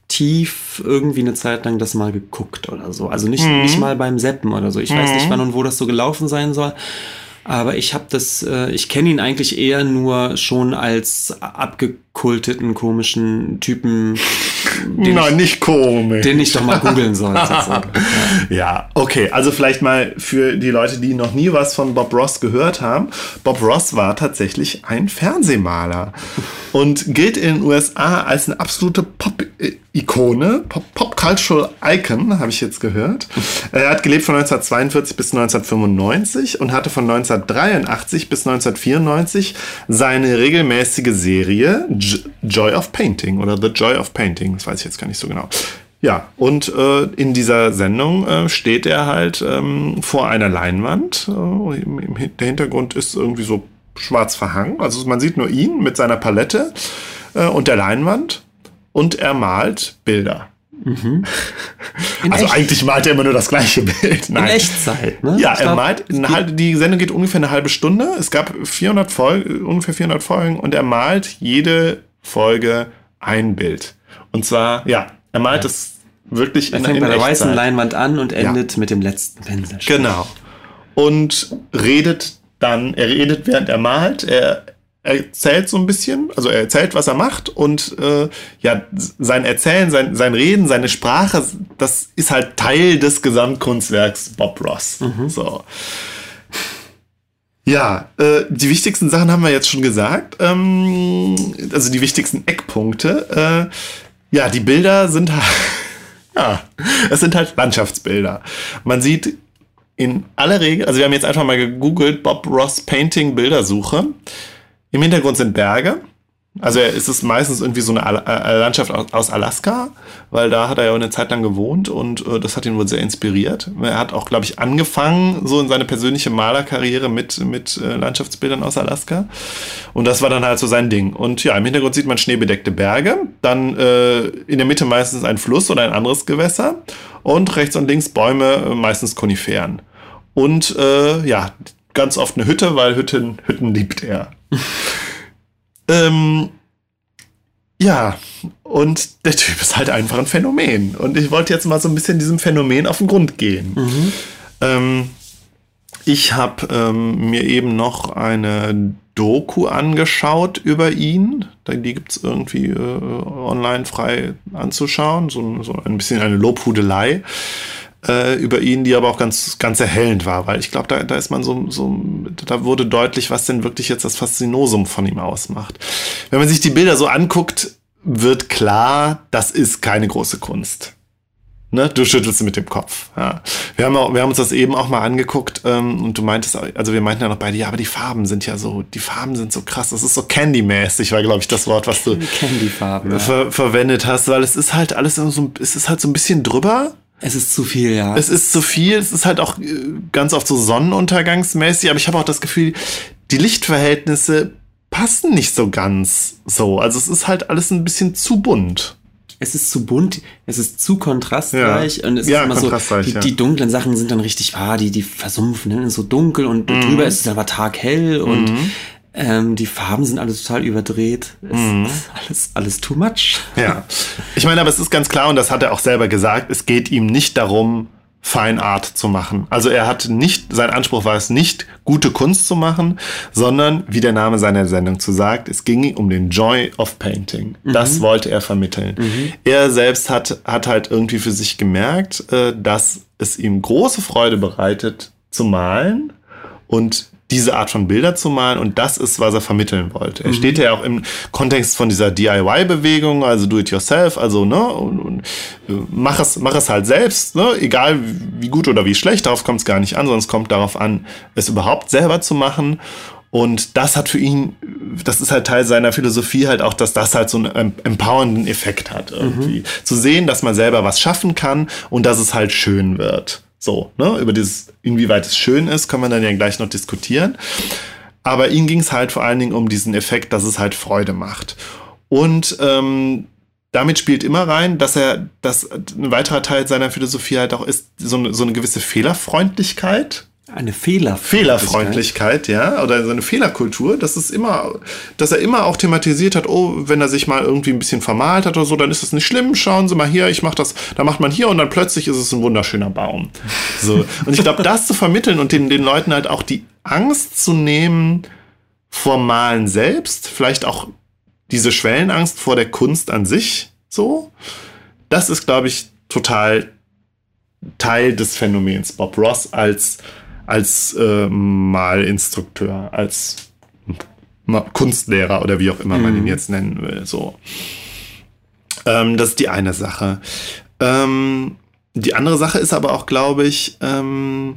irgendwie eine Zeit lang das mal geguckt oder so. Also nicht, Mhm. nicht mal beim Seppen oder so. Ich weiß nicht, wann und wo das so gelaufen sein soll. Aber ich habe das, äh, ich kenne ihn eigentlich eher nur schon als abgekulteten, komischen Typen den, Nein, ich, nicht komisch. den ich doch mal googeln sollte. So. Ja, okay. Also vielleicht mal für die Leute, die noch nie was von Bob Ross gehört haben. Bob Ross war tatsächlich ein Fernsehmaler und gilt in den USA als eine absolute Pop-Ikone, Pop-Cultural Icon, habe ich jetzt gehört. Er hat gelebt von 1942 bis 1995 und hatte von 1983 bis 1994 seine regelmäßige Serie Joy of Painting oder The Joy of Painting, das weiß ich jetzt gar nicht so genau. Ja, und äh, in dieser Sendung äh, steht er halt ähm, vor einer Leinwand. Äh, im, im, der Hintergrund ist irgendwie so schwarz verhangen. Also man sieht nur ihn mit seiner Palette äh, und der Leinwand und er malt Bilder. Mhm. Also echt? eigentlich malt er immer nur das gleiche Bild. Nein. In Echtzeit, ne? Ja, er malt, halbe, die Sendung geht ungefähr eine halbe Stunde. Es gab 400 Folgen, ungefähr 400 Folgen und er malt jede Folge ein Bild. Und zwar, ja, er malt es wirklich er in, fängt in bei der weißen Leinwand an und endet ja. mit dem letzten Pinsel. Genau. Und redet dann, er redet während er malt, er erzählt so ein bisschen, also er erzählt, was er macht und äh, ja, sein Erzählen, sein, sein Reden, seine Sprache, das ist halt Teil des Gesamtkunstwerks Bob Ross. Mhm. So. Ja, äh, die wichtigsten Sachen haben wir jetzt schon gesagt. Ähm, also die wichtigsten Eckpunkte. Äh, ja, die Bilder sind halt Ja, es sind halt Landschaftsbilder. Man sieht in aller Regel, also wir haben jetzt einfach mal gegoogelt, Bob Ross Painting Bildersuche. Im Hintergrund sind Berge. Also ist es meistens irgendwie so eine äh, Landschaft aus Alaska, weil da hat er ja eine Zeit lang gewohnt und äh, das hat ihn wohl sehr inspiriert. Er hat auch, glaube ich, angefangen so in seine persönliche Malerkarriere mit, mit äh, Landschaftsbildern aus Alaska. Und das war dann halt so sein Ding. Und ja, im Hintergrund sieht man schneebedeckte Berge, dann äh, in der Mitte meistens ein Fluss oder ein anderes Gewässer und rechts und links Bäume, meistens Koniferen. Und äh, ja, ganz oft eine Hütte, weil Hütten, Hütten liebt er. Ähm, ja, und der Typ ist halt einfach ein Phänomen. Und ich wollte jetzt mal so ein bisschen diesem Phänomen auf den Grund gehen. Mhm. Ähm, ich habe ähm, mir eben noch eine Doku angeschaut über ihn. Die gibt es irgendwie äh, online frei anzuschauen. So, so ein bisschen eine Lobhudelei äh, über ihn, die aber auch ganz, ganz erhellend war, weil ich glaube, da, da ist man so, so, da wurde deutlich, was denn wirklich jetzt das Faszinosum von ihm ausmacht. Wenn man sich die Bilder so anguckt, wird klar, das ist keine große Kunst. Ne? Du schüttelst mit dem Kopf. Ja. Wir, haben auch, wir haben uns das eben auch mal angeguckt ähm, und du meintest, also wir meinten ja noch beide, ja, aber die Farben sind ja so, die Farben sind so krass. Das ist so Candy-mäßig, war, glaube ich, das Wort, was du Candy-Farben, ver verwendet hast, weil es ist halt alles so, es ist halt so ein bisschen drüber es ist zu viel, ja. Es ist zu viel. Es ist halt auch äh, ganz oft so sonnenuntergangsmäßig, aber ich habe auch das Gefühl, die Lichtverhältnisse passen nicht so ganz so. Also es ist halt alles ein bisschen zu bunt. Es ist zu bunt, es ist zu kontrastreich ja. und es ja, ist immer so, die, ja. die, dunklen Sachen sind dann richtig, ah, die, die versumpfen, ne? so dunkel und mhm. drüber ist es aber taghell und mhm. Ähm, die Farben sind alles total überdreht. Es mhm. ist alles, alles too much. Ja. Ich meine, aber es ist ganz klar, und das hat er auch selber gesagt, es geht ihm nicht darum, Fine Art zu machen. Also er hat nicht, sein Anspruch war es nicht, gute Kunst zu machen, sondern, wie der Name seiner Sendung zu sagt, es ging um den Joy of Painting. Mhm. Das wollte er vermitteln. Mhm. Er selbst hat, hat halt irgendwie für sich gemerkt, äh, dass es ihm große Freude bereitet, zu malen und diese Art von Bilder zu malen und das ist, was er vermitteln wollte. Er mhm. steht ja auch im Kontext von dieser DIY-Bewegung, also do it yourself, also ne, und, und, mach es, mach es halt selbst, ne, egal wie gut oder wie schlecht, darauf kommt es gar nicht an, sondern es kommt darauf an, es überhaupt selber zu machen. Und das hat für ihn, das ist halt Teil seiner Philosophie halt auch, dass das halt so einen empowernden Effekt hat irgendwie. Mhm. Zu sehen, dass man selber was schaffen kann und dass es halt schön wird. So, ne? Über dieses, inwieweit es schön ist, können wir dann ja gleich noch diskutieren. Aber ihm ging es halt vor allen Dingen um diesen Effekt, dass es halt Freude macht. Und ähm, damit spielt immer rein, dass er, dass ein weiterer Teil seiner Philosophie halt auch ist, so so eine gewisse Fehlerfreundlichkeit. Eine Fehlerfreundlichkeit. Fehlerfreundlichkeit, ja, oder so eine Fehlerkultur, dass es immer, dass er immer auch thematisiert hat, oh, wenn er sich mal irgendwie ein bisschen vermalt hat oder so, dann ist das nicht schlimm, schauen Sie mal hier, ich mach das, da macht man hier und dann plötzlich ist es ein wunderschöner Baum. So. Und ich glaube, das zu vermitteln und den, den Leuten halt auch die Angst zu nehmen vor Malen selbst, vielleicht auch diese Schwellenangst vor der Kunst an sich, so, das ist, glaube ich, total Teil des Phänomens Bob Ross als, als äh, Malinstrukteur, als Kunstlehrer oder wie auch immer man ihn Mhm. jetzt nennen will. So. Ähm, das ist die eine Sache. Ähm, die andere Sache ist aber auch, glaube ich, ähm,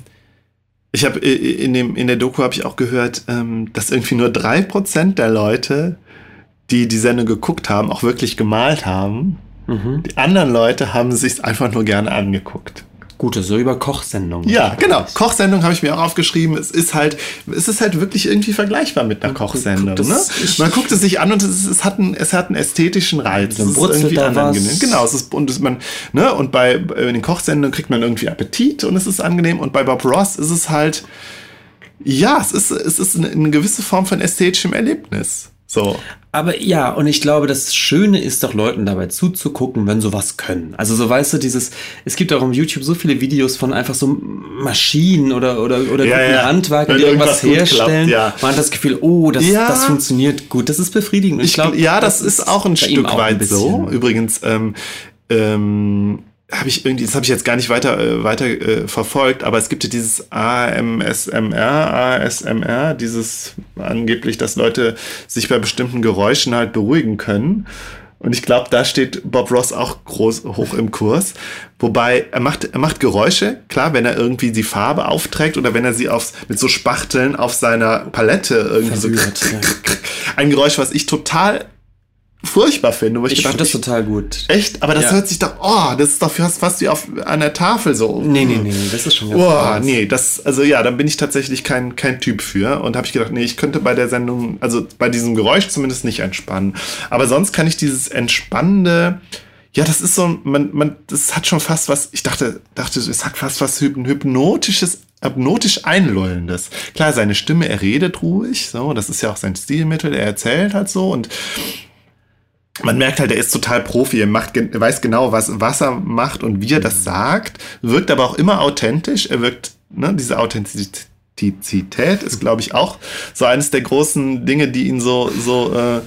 ich habe in, dem, in der Doku habe ich auch gehört, ähm, dass irgendwie nur drei Prozent der Leute, die die Sendung geguckt haben, auch wirklich gemalt haben. Mhm. Die anderen Leute haben sich einfach nur gerne angeguckt. Gute, so über Kochsendungen. Ja, genau. Kochsendung habe ich mir auch aufgeschrieben. Es ist halt, es ist halt wirklich irgendwie vergleichbar mit einer Kochsendung. guckt Ne? Man guckt es sich an und es, es, hat, einen, es hat einen ästhetischen Reiz. Dann es ist irgendwie angenehm. was. Genau, es ist und es, man, ne, und bei, bei den Kochsendungen kriegt man irgendwie Appetit und es ist angenehm. Und bei Bob Ross ist es halt, ja, es ist, es ist eine, eine gewisse Form von ästhetischem Erlebnis. So. Aber ja, und ich glaube, das Schöne ist doch Leuten dabei zuzugucken, wenn sowas können. Also so weißt du, dieses, es gibt auch auf YouTube so viele Videos von einfach so Maschinen oder, oder, oder Ja, guten ja. Handwerker, Wenn die irgendwas irgendwas gut klappt, herstellen. ja. Man hat das Gefühl, oh, das, Ja. das funktioniert gut, das ist befriedigend. Und Ich glaub, ja, das, ist auch ein Stück auch ein weit bisschen. so. Übrigens, ähm, ähm, habe ich irgendwie, das habe ich jetzt gar nicht weiter, äh, weiter äh, verfolgt, aber es gibt ja dieses AMSMR, ASMR, dieses angeblich, dass Leute sich bei bestimmten Geräuschen halt beruhigen können. Und ich glaube, da steht Bob Ross auch groß hoch im Kurs. Wobei er macht, er macht Geräusche, klar, wenn er irgendwie die Farbe aufträgt oder wenn er sie aufs, mit so Spachteln auf seiner Palette irgendwie Verrührt, so. ja. Ein Geräusch, was ich total furchtbar finde, wo ich, Ich finde das total gut. echt, aber das Ja. hört sich doch, oh, das ist doch fast, fast wie auf einer Tafel so. Nee, nee, nee, nee, das ist schon Oh, nee, das, also ja, da bin ich tatsächlich kein, kein Typ für. Und habe ich gedacht, nee, ich könnte bei der Sendung, also bei diesem Geräusch zumindest nicht entspannen. Aber sonst kann ich dieses entspannende, ja, das ist so, man, man, das hat schon fast was, ich dachte, dachte, es hat fast was Hyp- hypnotisches, hypnotisch einlullendes. Klar, seine Stimme, er redet ruhig, so, das ist ja auch sein Stilmittel, er erzählt halt so und man merkt halt, er ist total Profi, er, macht, er weiß genau, was, was er macht und wie er das sagt, wirkt aber auch immer authentisch. Er wirkt, ne, diese Authentizität ist, glaube ich, auch so eines der großen Dinge, die ihn so, so, äh,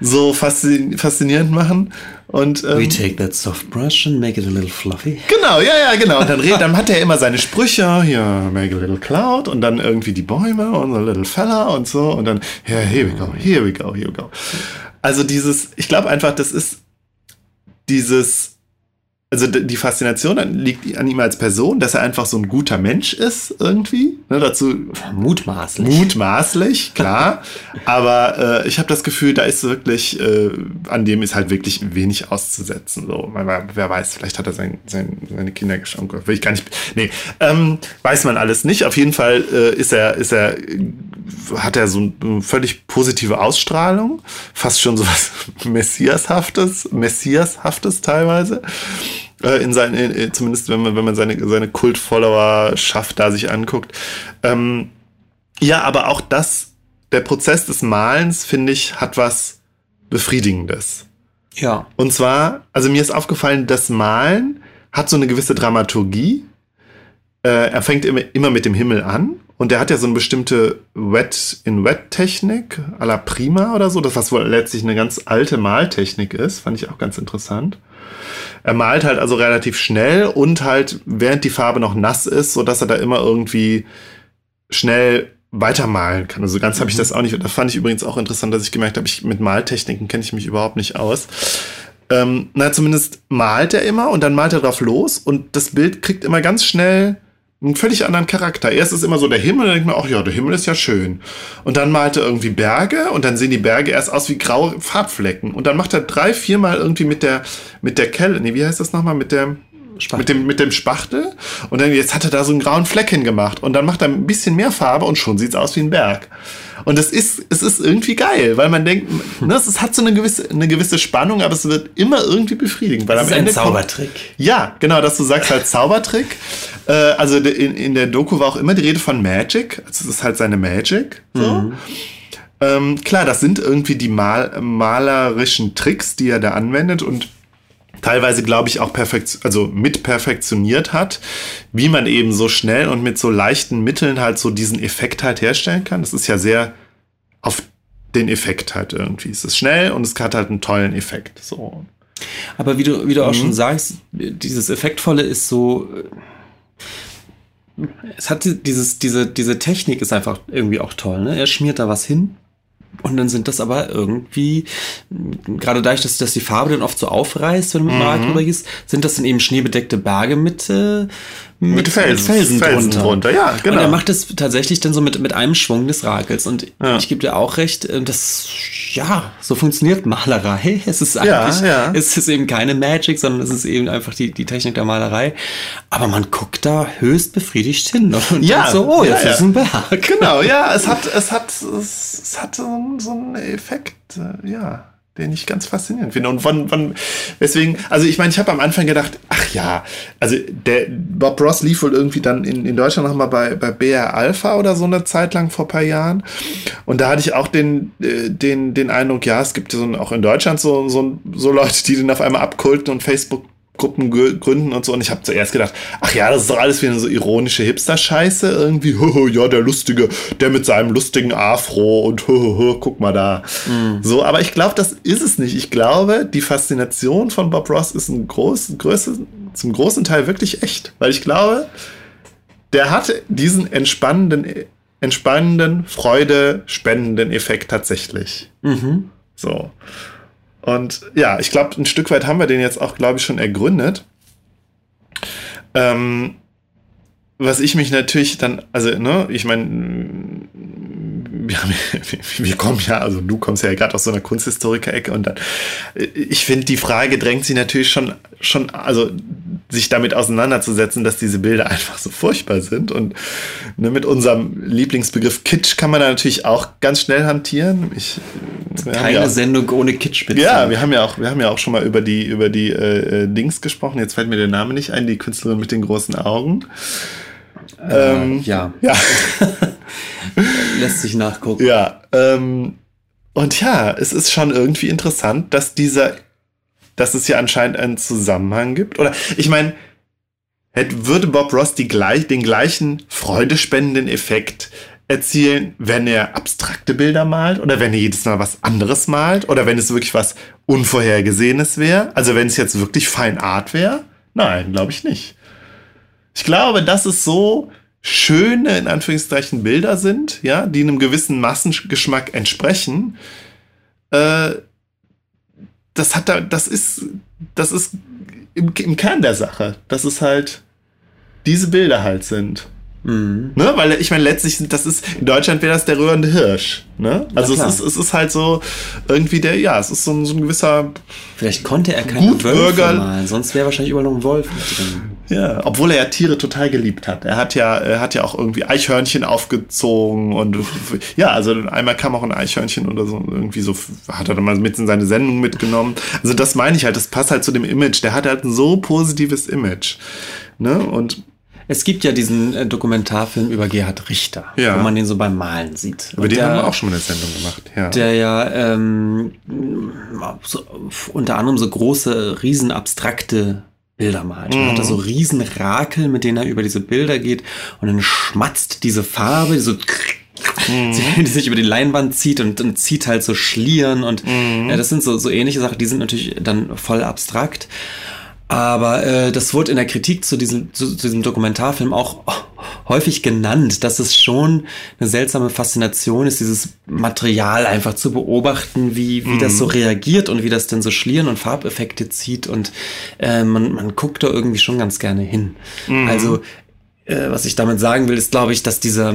so faszin faszinierend machen. Und, ähm, We take that soft brush and make it a little fluffy. Genau, ja, ja, genau. Und dann, redet, dann hat er immer seine Sprüche, hier, make a little cloud und dann irgendwie die Bäume und a little fella und so und dann, yeah, here we go, here we go, here we go. Also dieses, ich glaube einfach, das ist dieses, also die Faszination liegt an ihm als Person, dass er einfach so ein guter Mensch ist irgendwie. Ne, dazu Mutmaßlich. Mutmaßlich, klar. aber äh, ich habe das Gefühl, da ist wirklich, äh, an dem ist halt wirklich wenig auszusetzen. So, weil, wer weiß, vielleicht hat er sein, sein, seine Kinder geschenkt. Will ich gar nicht. Nee, ähm, weiß man alles nicht. Auf jeden Fall äh, ist er, ist er, äh, hat er so eine völlig positive Ausstrahlung, fast schon so was Messiashaftes, Messiashaftes teilweise äh, in seinen, äh, zumindest wenn man, wenn man seine, seine Kult-Followerschaft da sich anguckt. Ähm, ja, aber auch das, der Prozess des Malens, finde ich, hat was Befriedigendes. Ja. Und zwar, also mir ist aufgefallen, das Malen hat so eine gewisse Dramaturgie. Äh, er fängt immer, immer mit dem Himmel an und der hat ja so eine bestimmte Wet-in-Wet-Technik à la Prima oder so, das was wohl letztlich eine ganz alte Maltechnik ist, fand ich auch ganz interessant. Er malt halt also relativ schnell und halt während die Farbe noch nass ist, so dass er da immer irgendwie schnell weitermalen kann. Also ganz habe ich das auch nicht. Das fand ich übrigens auch interessant, dass ich gemerkt habe, ich, mit Maltechniken kenne ich mich überhaupt nicht aus. Ähm, na, zumindest malt er immer und dann malt er drauf los und das Bild kriegt immer ganz schnell einen völlig anderen Charakter. Erst ist immer so der Himmel, dann denkt man, ach ja, der Himmel ist ja schön. Und dann malt er irgendwie Berge und dann sehen die Berge erst aus wie graue Farbflecken. Und dann macht er drei, viermal irgendwie mit der, mit der Kelle, nee, wie heißt das nochmal, mit der, Spachtel. mit dem, mit dem Spachtel. Und dann jetzt hat er da so einen grauen Fleck hingemacht. Und dann macht er ein bisschen mehr Farbe und schon sieht's aus wie ein Berg. Und es ist, es ist irgendwie geil, weil man denkt, ne, es hat so eine gewisse, eine gewisse Spannung, aber es wird immer irgendwie befriedigend. Weil Das am ist ein Ende kommt- Zaubertrick. ja, genau, dass du sagst halt Zaubertrick. Äh, also in, in der Doku war auch immer die Rede von Magic. Also es ist halt seine Magic. So. Ähm, klar, das sind irgendwie die mal malerischen Tricks, die er da anwendet und teilweise, glaube ich, auch perfekt, also mit perfektioniert hat, wie man eben so schnell und mit so leichten Mitteln halt so diesen Effekt halt herstellen kann. Das ist ja sehr auf den Effekt halt irgendwie. Es ist schnell und es hat halt einen tollen Effekt. So. Aber wie du, wie du auch schon sagst, dieses Effektvolle ist so. äh, Es hat die- dieses, diese, diese Technik ist einfach irgendwie auch toll. Ne? Er schmiert da was hin. Und dann sind das aber irgendwie, gerade dadurch, dass, dass die Farbe dann oft so aufreißt, wenn du mit dem Rad drüber gehst, sind das dann eben schneebedeckte Berge mit, äh, mit, Felsen- Felsen, Felsen drunter. drunter, ja, genau. Und er macht es tatsächlich dann so mit, mit einem Schwung des Rakels. Und Ja. ich gebe dir auch recht, äh, das, ja, so funktioniert Malerei. Es ist Ja, eigentlich, ja. es ist eben keine Magic, sondern es ist eben einfach die, die Technik der Malerei. Aber man guckt da höchst befriedigt hin und Ja, so, oh, jetzt ja, ja. ist ein Berg. Genau, ja, es hat, es hat, es, es hat so, einen- so einen Effekt, äh, ja, den ich ganz faszinierend finde. Und von, von deswegen, also ich meine, ich habe am Anfang gedacht, ach ja, also der Bob Ross lief wohl irgendwie dann in, in Deutschland nochmal bei, bei BR Alpha oder so eine Zeit lang vor paar Jahren. Und da hatte ich auch den, äh, den, den Eindruck, ja, es gibt so, ein- auch in Deutschland so, so, so Leute, die den auf einmal abkulten und Facebook Gruppen grü- gründen und so. Und ich habe zuerst gedacht, ach ja, das ist doch alles wieder so ironische Hipster-Scheiße irgendwie. Hoho, ja, der Lustige, der mit seinem lustigen Afro und hoho, guck mal da. So, aber ich glaube, das ist es nicht. Ich glaube, die Faszination von Bob Ross ist ein groß, größe, zum großen Teil wirklich echt. Weil ich glaube, der hatte diesen entspannenden, entspannenden, Freude spendenden Effekt tatsächlich. So. Und ja, ich glaube, ein Stück weit haben wir den jetzt auch, glaube ich, schon ergründet. Ähm, was ich mich natürlich dann, also, ne, ich meine, wir, wir kommen ja, also du kommst ja gerade aus so einer Kunsthistoriker-Ecke und dann, äh, ich finde, die Frage drängt sich natürlich schon, schon, also sich damit auseinanderzusetzen, dass diese Bilder einfach so furchtbar sind. Und ne, mit unserem Lieblingsbegriff Kitsch kann man da natürlich auch ganz schnell hantieren. Ich, Keine ja auch- Sendung ohne Kitschspitze. ja, wir haben ja auch, wir haben ja auch schon mal über die, über die äh, äh, Dings gesprochen. Jetzt fällt mir der Name nicht ein, die Künstlerin mit den großen Augen. ähm, ja, Ja, lässt sich nachgucken. ja. Ähm, und ja, es ist schon irgendwie interessant, dass dieser, dass es ja anscheinend einen Zusammenhang gibt. Oder ich meine, hätte, würde Bob Ross die gleich, den gleichen freudespendenden Effekt erzielen, wenn er abstrakte Bilder malt oder wenn er jedes Mal was anderes malt oder wenn es wirklich was Unvorhergesehenes wäre? Also wenn es jetzt wirklich Fine Art wäre? Nein, glaube ich nicht. Ich glaube, dass es so schöne, in Anführungszeichen, Bilder sind, ja, die einem gewissen Massengeschmack entsprechen. Äh, das hat da, das ist, das ist im, im Kern der Sache, dass es halt diese Bilder halt sind. Mhm. Ne? Weil ich meine, letztlich das ist, in Deutschland wäre das der rührende Hirsch. Ne? Also es ist, es ist halt so irgendwie der, ja, es ist so ein, so ein gewisser, Vielleicht konnte er keine Gut, Wölfe malen, sonst wäre wahrscheinlich überall noch ein Wolf mit drin. ja, obwohl er ja Tiere total geliebt hat. Er hat ja, er hat ja auch irgendwie Eichhörnchen aufgezogen und ja, also einmal kam auch ein Eichhörnchen oder so, irgendwie so, hat er dann mal mit in seine Sendung mitgenommen. Also das meine ich halt, das passt halt zu dem Image. Der hat halt ein so positives Image. Ne? Und Es gibt ja diesen äh, Dokumentarfilm über Gerhard Richter, Ja. wo man den so beim Malen sieht. über Und den der, haben wir auch schon mal eine Sendung gemacht. Ja. Der ja ähm, so, unter anderem so große, riesen abstrakte Bilder malt. Man hat da Mhm. so riesen Rakel, mit denen er über diese Bilder geht und dann schmatzt diese Farbe, die so Mhm. die sich über die Leinwand zieht und, und zieht halt so Schlieren und Mhm. ja, das sind so, so ähnliche Sachen, die sind natürlich dann voll abstrakt. Aber äh, das wurde in der Kritik zu diesem, zu, zu diesem Dokumentarfilm auch häufig genannt, dass es schon eine seltsame Faszination ist, dieses Material einfach zu beobachten, wie, wie das so reagiert und wie das denn so Schlieren und Farbeffekte zieht. Und äh, man, man guckt da irgendwie schon ganz gerne hin. Also, äh, was ich damit sagen will, ist, glaube ich, dass dieser,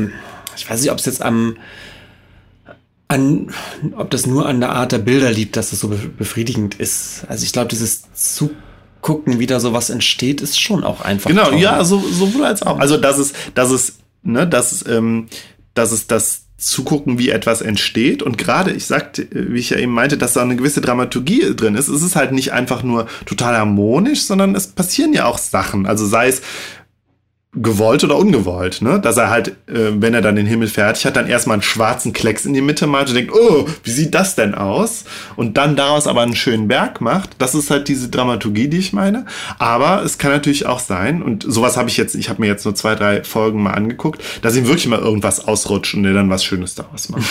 ich weiß nicht, ob es jetzt am an, ob das nur an der Art der Bilder liegt, dass es so be- befriedigend ist. Also ich glaube, dieses Zugucken, wie da sowas entsteht, ist schon auch einfach. Genau, toll. ja, so, sowohl als auch. Also, dass es, dass es, ne, dass es, ähm, dass es das Zugucken, wie etwas entsteht. Und gerade, ich sagte, äh, wie ich ja eben meinte, dass da eine gewisse Dramaturgie drin ist. Es ist halt nicht einfach nur total harmonisch, sondern es passieren ja auch Sachen. Also sei es, gewollt oder ungewollt, ne? Dass er halt, äh, wenn er dann den Himmel fertig hat, dann erstmal einen schwarzen Klecks in die Mitte malt und denkt, oh, wie sieht das denn aus? Und dann daraus aber einen schönen Berg macht. Das ist halt diese Dramaturgie, die ich meine. Aber es kann natürlich auch sein, und sowas habe ich jetzt, ich habe mir jetzt nur zwei, drei Folgen mal angeguckt, dass ihm wirklich mal irgendwas ausrutscht und er dann was Schönes daraus macht.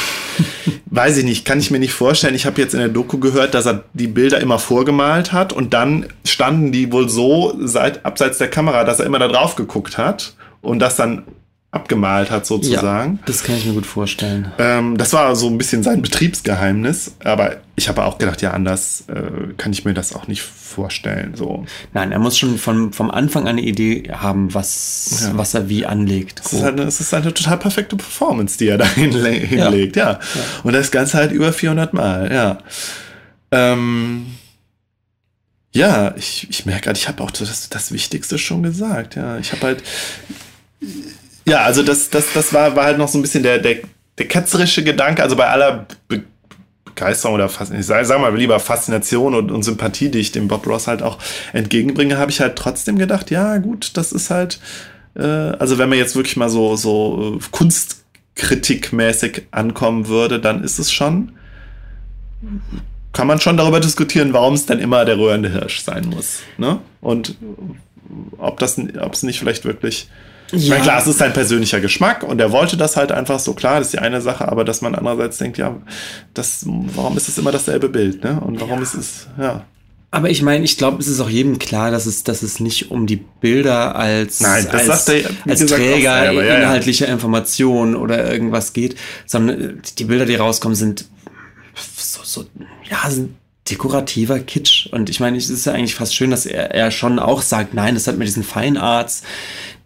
Weiß ich nicht, kann ich mir nicht vorstellen. Ich habe jetzt in der Doku gehört, dass er die Bilder immer vorgemalt hat und dann standen die wohl so seit, abseits der Kamera, dass er immer da drauf geguckt hat hat und das dann abgemalt hat sozusagen. Ja, das kann ich mir gut vorstellen. Ähm, das war so ein bisschen sein Betriebsgeheimnis, aber ich habe auch gedacht, ja, anders äh, kann ich mir das auch nicht vorstellen. So. Nein, er muss schon von, vom Anfang an eine Idee haben, was, ja. was er wie anlegt. Es ist, halt, es ist eine total perfekte Performance, die er da hinle hinlegt, ja. ja. Und das Ganze halt über 400 Mal, ja. Ähm, ja, ich, ich merke gerade, ich habe auch das, das Wichtigste schon gesagt. Ja, ich habe halt. Ja, also das, das, das war, war halt noch so ein bisschen der, der, der ketzerische Gedanke. Also bei aller Be Begeisterung oder fast, ich sage sag mal lieber Faszination und, und Sympathie, die ich dem Bob Ross halt auch entgegenbringe, habe ich halt trotzdem gedacht, ja, gut, das ist halt. Äh, also wenn man jetzt wirklich mal so, so äh, kunstkritikmäßig ankommen würde, dann ist es schon kann man schon darüber diskutieren, warum es dann immer der röhrende Hirsch sein muss. Ne? Und ob das ob es nicht vielleicht wirklich. Ja. Ich meine, klar, es ist sein persönlicher Geschmack und er wollte das halt einfach so klar, das ist die eine Sache, aber dass man andererseits denkt, ja, das, warum ist es immer dasselbe Bild, ne? Und warum ja. ist es, ja. Aber ich meine, ich glaube, es ist auch jedem klar, dass es, dass es nicht um die Bilder als, Nein, als, der, als Träger selber, ja, inhaltlicher Informationen oder irgendwas geht, sondern die Bilder, die rauskommen, sind so, so ja, dekorativer Kitsch. Und ich meine, es ist ja eigentlich fast schön, dass er, er schon auch sagt, nein, das hat mit diesen Fine Arts,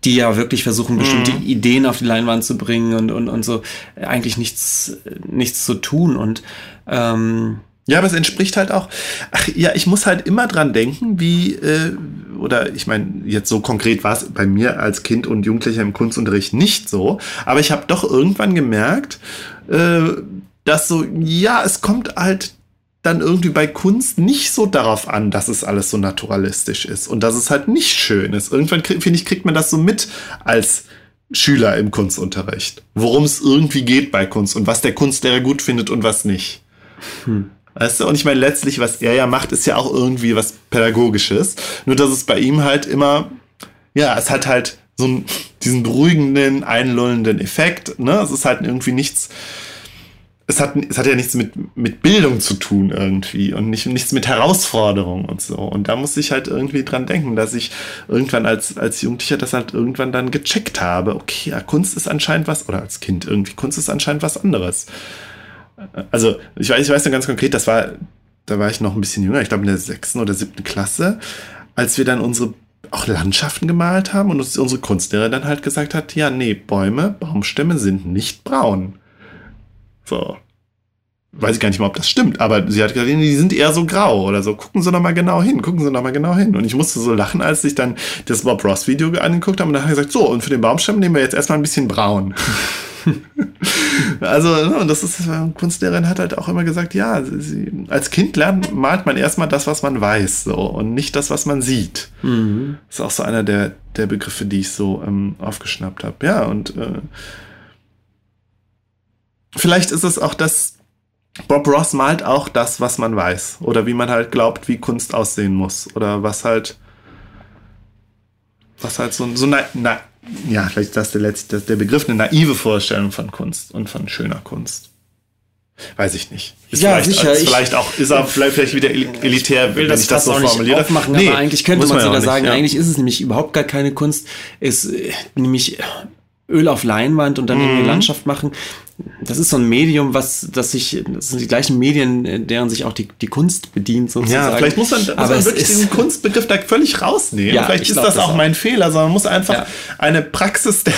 die ja wirklich versuchen, bestimmte mhm. Ideen auf die Leinwand zu bringen und, und, und so eigentlich nichts, nichts zu tun. Und ähm, ja, aber es entspricht halt auch. Ach ja, ich muss halt immer dran denken, wie, äh, oder ich meine, jetzt so konkret war es bei mir als Kind und Jugendlicher im Kunstunterricht nicht so, aber ich habe doch irgendwann gemerkt, äh, dass so, ja, es kommt halt dann irgendwie bei Kunst nicht so darauf an, dass es alles so naturalistisch ist und dass es halt nicht schön ist. Irgendwann, finde ich, kriegt man das so mit als Schüler im Kunstunterricht. Worum es irgendwie geht bei Kunst und was der Kunstlehrer gut findet und was nicht. Hm. Weißt du, und ich meine, letztlich, was er ja macht, ist ja auch irgendwie was Pädagogisches. Nur, dass es bei ihm halt immer, ja, es hat halt so einen, diesen beruhigenden, einlullenden Effekt. Ne? Es ist halt irgendwie nichts, es hat, es hat ja nichts mit, mit Bildung zu tun irgendwie und nicht, nichts mit Herausforderung und so. Und da muss ich halt irgendwie dran denken, dass ich irgendwann als, als Jugendlicher das halt irgendwann dann gecheckt habe. Okay, ja, Kunst ist anscheinend was, oder als Kind irgendwie, Kunst ist anscheinend was anderes. Also, ich weiß, ich weiß noch ganz konkret, das war, da war ich noch ein bisschen jünger, ich glaube in der sechsten oder siebten Klasse, als wir dann unsere auch Landschaften gemalt haben und uns unsere Kunstlehrer dann halt gesagt hat, ja, nee, Bäume, Baumstämme sind nicht braun. So. Weiß ich gar nicht mal, ob das stimmt, aber sie hat gesagt, die sind eher so grau oder so. Gucken Sie doch mal genau hin, gucken Sie doch mal genau hin. Und ich musste so lachen, als ich dann das Bob Ross Video angeguckt habe und dann habe ich gesagt, so, und für den Baumstamm nehmen wir jetzt erstmal ein bisschen braun. also, ne, und das ist, Kunstlehrerin hat halt auch immer gesagt, ja, sie, als Kind lernt, malt man erstmal das, was man weiß, so, und nicht das, was man sieht. Mhm. Das ist auch so einer der, der Begriffe, die ich so ähm, aufgeschnappt habe. Ja, und äh, vielleicht ist es auch das, Bob Ross malt auch das, was man weiß. Oder wie man halt glaubt, wie Kunst aussehen muss. Oder was halt, was halt so, so na, na, ja, vielleicht ist das der, letzte, der Begriff, eine naive Vorstellung von Kunst und von schöner Kunst. Weiß ich nicht. Ist ja, vielleicht, sicher. Ist vielleicht auch, ist er vielleicht, wieder elitär, will wenn ich das so formuliere. Aufmachen, nee, aber eigentlich könnte man, sogar sagen, ja. eigentlich ist es nämlich überhaupt gar keine Kunst. Es ist nämlich Öl auf Leinwand und dann mhm. irgendwie Landschaft machen das ist so ein Medium, was, das sich, das sind die gleichen Medien, deren sich auch die, die Kunst bedient, sozusagen. Ja, vielleicht muss man, muss Aber man wirklich diesen Kunstbegriff da völlig rausnehmen. Ja, vielleicht ist das, das auch, auch mein Fehler, sondern man muss einfach ja. eine Praxis der,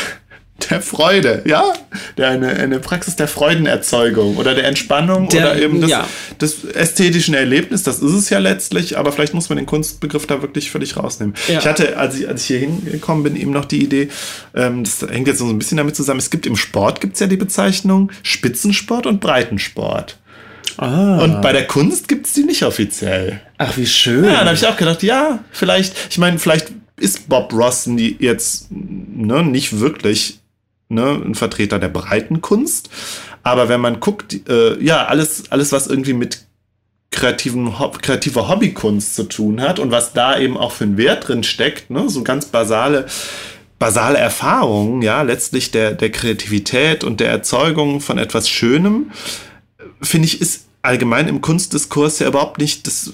der Freude, ja? Der eine, eine Praxis der Freudenerzeugung oder der Entspannung der, oder eben des, ja. des ästhetischen Erlebnisses, das ist es ja letztlich, aber vielleicht muss man den Kunstbegriff da wirklich völlig rausnehmen. Ja. Ich hatte, als ich, als ich hier hingekommen bin, eben noch die Idee, ähm, das hängt jetzt so ein bisschen damit zusammen, es gibt im Sport gibt's ja die Bezeichnung Spitzensport und Breitensport. Ah. Und bei der Kunst gibt es die nicht offiziell. Ach, wie schön. Ja, dann habe ich auch gedacht, ja, vielleicht, ich meine, vielleicht ist Bob Ross jetzt ne, nicht wirklich ne, ein Vertreter der breiten Kunst. Aber wenn man guckt, äh, ja, alles, alles, was irgendwie mit kreativen, Ho- kreativer Hobbykunst zu tun hat und was da eben auch für einen Wert drin steckt, ne, so ganz basale, basale Erfahrungen, ja, letztlich der, der Kreativität und der Erzeugung von etwas Schönem, finde ich, ist allgemein im Kunstdiskurs ja überhaupt nicht, das,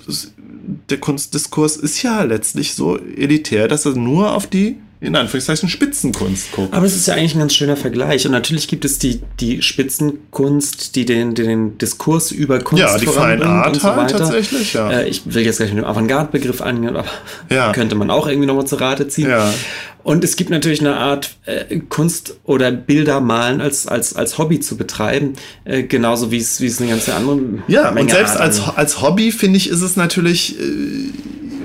der Kunstdiskurs ist ja letztlich so elitär, dass er nur auf die, in Anführungszeichen, Spitzenkunst guckt. Aber es ist ja eigentlich ein ganz schöner Vergleich. Und natürlich gibt es die, die Spitzenkunst, die den, den Diskurs über Kunst Ja, die Fine Art so halt tatsächlich, ja. Äh, ich will jetzt gleich mit dem Avantgarde-Begriff angehen, aber Ja. könnte man auch irgendwie nochmal zur Rate ziehen. Ja. Und es gibt natürlich eine Art, äh, Kunst oder Bilder malen als, als, als Hobby zu betreiben, äh, genauso wie es, wie es eine ganze andere Ja, Menge und selbst Art als, als Hobby finde ich, ist es natürlich, äh,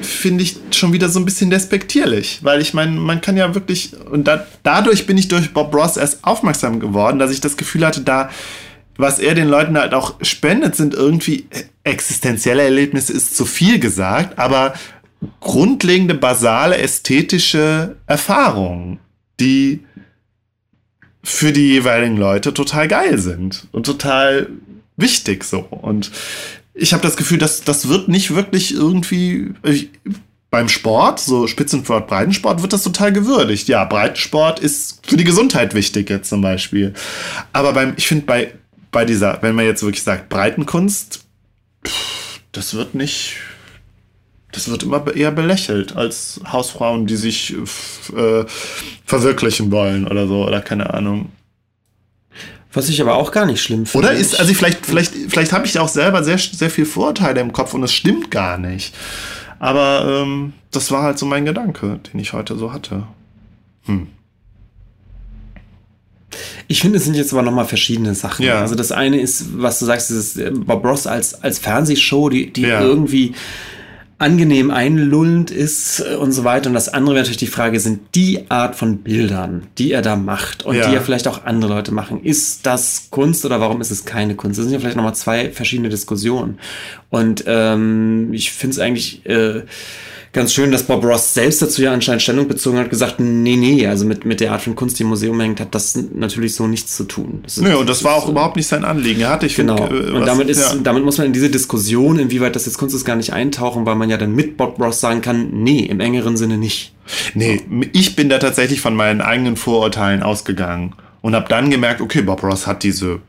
finde ich schon wieder so ein bisschen despektierlich, weil ich meine, man kann ja wirklich, und da, dadurch bin ich durch Bob Ross erst aufmerksam geworden, dass ich das Gefühl hatte, da, was er den Leuten halt auch spendet, sind irgendwie existenzielle Erlebnisse, ist zu viel gesagt, aber grundlegende, basale, ästhetische Erfahrungen, die für die jeweiligen Leute total geil sind und total wichtig so. Und ich habe das Gefühl, dass das wird nicht wirklich irgendwie ich, beim Sport, so Spitzensport, Breitensport, wird das total gewürdigt. Ja, Breitensport ist für die Gesundheit wichtig jetzt zum Beispiel. Aber beim, ich finde bei, bei dieser, wenn man jetzt wirklich sagt Breitenkunst, das wird nicht, das wird immer eher belächelt als Hausfrauen, die sich äh, verwirklichen wollen oder so, oder keine Ahnung. Was ich aber auch gar nicht schlimm finde. Oder ist, also vielleicht, vielleicht, vielleicht habe ich auch selber sehr, sehr viel Vorurteile im Kopf und es stimmt gar nicht. Aber ähm, das war halt so mein Gedanke, den ich heute so hatte. Ich finde, es sind jetzt aber nochmal verschiedene Sachen. Ja. Also das eine ist, was du sagst, dieses äh, Bob Ross als, als Fernsehshow, die, die Ja. irgendwie angenehm einlullend ist äh, und so weiter. Und das andere wäre natürlich die Frage, sind die Art von Bildern, die er da macht und Ja. die ja vielleicht auch andere Leute machen, ist das Kunst oder warum ist es keine Kunst? Das sind ja vielleicht nochmal zwei verschiedene Diskussionen. Und ähm, ich finde es eigentlich äh, ganz schön, dass Bob Ross selbst dazu ja anscheinend Stellung bezogen hat, gesagt, nee, nee, also mit, mit der Art von Kunst, die im Museum hängt, hat das natürlich so nichts zu tun. Das ist- Nö, und das war auch ist, überhaupt nicht sein Anliegen. Er hatte, ich Genau. finde, äh, und was- damit ist, ja. damit muss man in diese Diskussion, inwieweit das jetzt Kunst ist, gar nicht eintauchen, weil man ja dann mit Bob Ross sagen kann, nee, im engeren Sinne nicht. Nee, ich bin da tatsächlich von meinen eigenen Vorurteilen ausgegangen und habe dann gemerkt, okay, Bob Ross hat diese,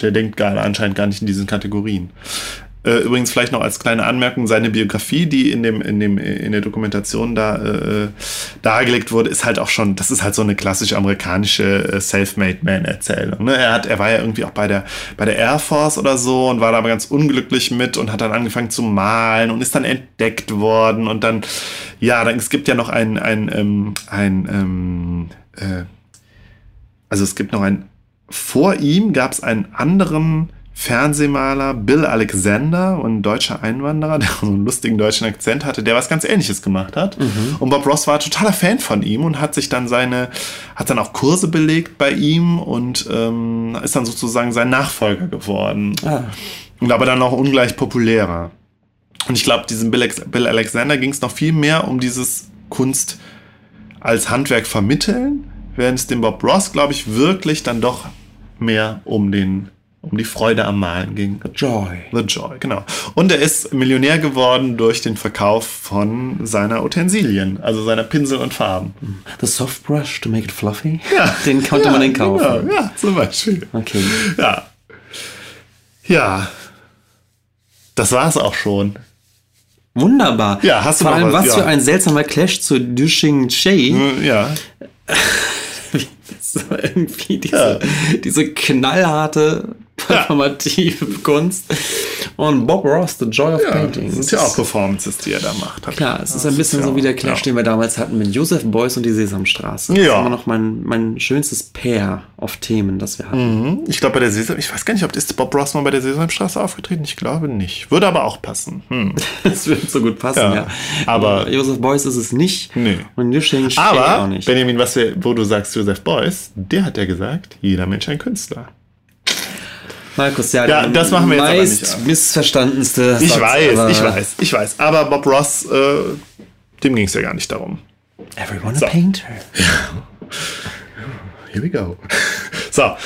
der denkt gar anscheinend gar nicht in diesen Kategorien. Äh, Übrigens vielleicht noch als kleine Anmerkung, seine Biografie, die in dem, in dem, in der Dokumentation da äh, dargelegt wurde, ist halt auch schon, das ist halt so eine klassische amerikanische äh, Self-Made Man-Erzählung. Ne? Er hat, er war ja irgendwie auch bei der, bei der Air Force oder so und war da aber ganz unglücklich mit und hat dann angefangen zu malen und ist dann entdeckt worden und dann, ja, dann, es gibt ja noch ein, ein, ähm, ein, ähm, äh, also es gibt noch ein, vor ihm gab es einen anderen Fernsehmaler, Bill Alexander, ein deutscher Einwanderer, der so einen lustigen deutschen Akzent hatte, der was ganz ähnliches gemacht hat. Und Bob Ross war totaler Fan von ihm und hat sich dann seine, hat dann auch Kurse belegt bei ihm und ähm, ist dann sozusagen sein Nachfolger geworden. Ah. Und aber dann auch ungleich populärer. Und ich glaube, diesem Bill, Bill Alexander ging es noch viel mehr um dieses Kunst als Handwerk vermitteln, während es dem Bob Ross, glaube ich, wirklich dann doch mehr um den um die Freude am Malen ging. Joy. The Joy, genau. Und er ist Millionär geworden durch den Verkauf von seiner Utensilien, also seiner Pinsel und Farben. The soft brush to make it fluffy? Ja. Den konnte man den kaufen. Genau, ja, zum Beispiel. Okay. Ja. Ja. Das war's auch schon. Wunderbar. Ja, hast du Vor noch allem, was? was Ja. für ein seltsamer Clash zu Dushing Shay. Ja. So irgendwie diese, diese knallharte, performative Kunst. Und Bob Ross, The Joy of Painting. Das sind ja auch Performances, die er da macht. Hab Klar, es ist ein bisschen ja, so wie der Clash, ja. den wir damals hatten mit Joseph Beuys und die Sesamstraße. Das Ja. ist immer noch mein, mein schönstes Pair auf Themen, das wir hatten. Mhm. Ich glaube, bei der Sesam, ich weiß gar nicht, ob ist Bob Ross mal bei der Sesamstraße aufgetreten? Ich glaube nicht. Würde aber auch passen. Hm. Das würde so gut passen, Ja. ja. Aber- Joseph Beuys ist es nicht. Nee. Und Aber, auch nicht. Benjamin, was wir, wo du sagst, Joseph Beuys, der hat ja gesagt, jeder Mensch ein Künstler. Markus, ja, Ja, das machen wir jetzt aber meist nicht ab. missverstandenste Ich Satz weiß, ich weiß, ich weiß. Aber Bob Ross, äh, dem ging es ja gar nicht darum. Everyone So. a painter. Here we go. So, kommen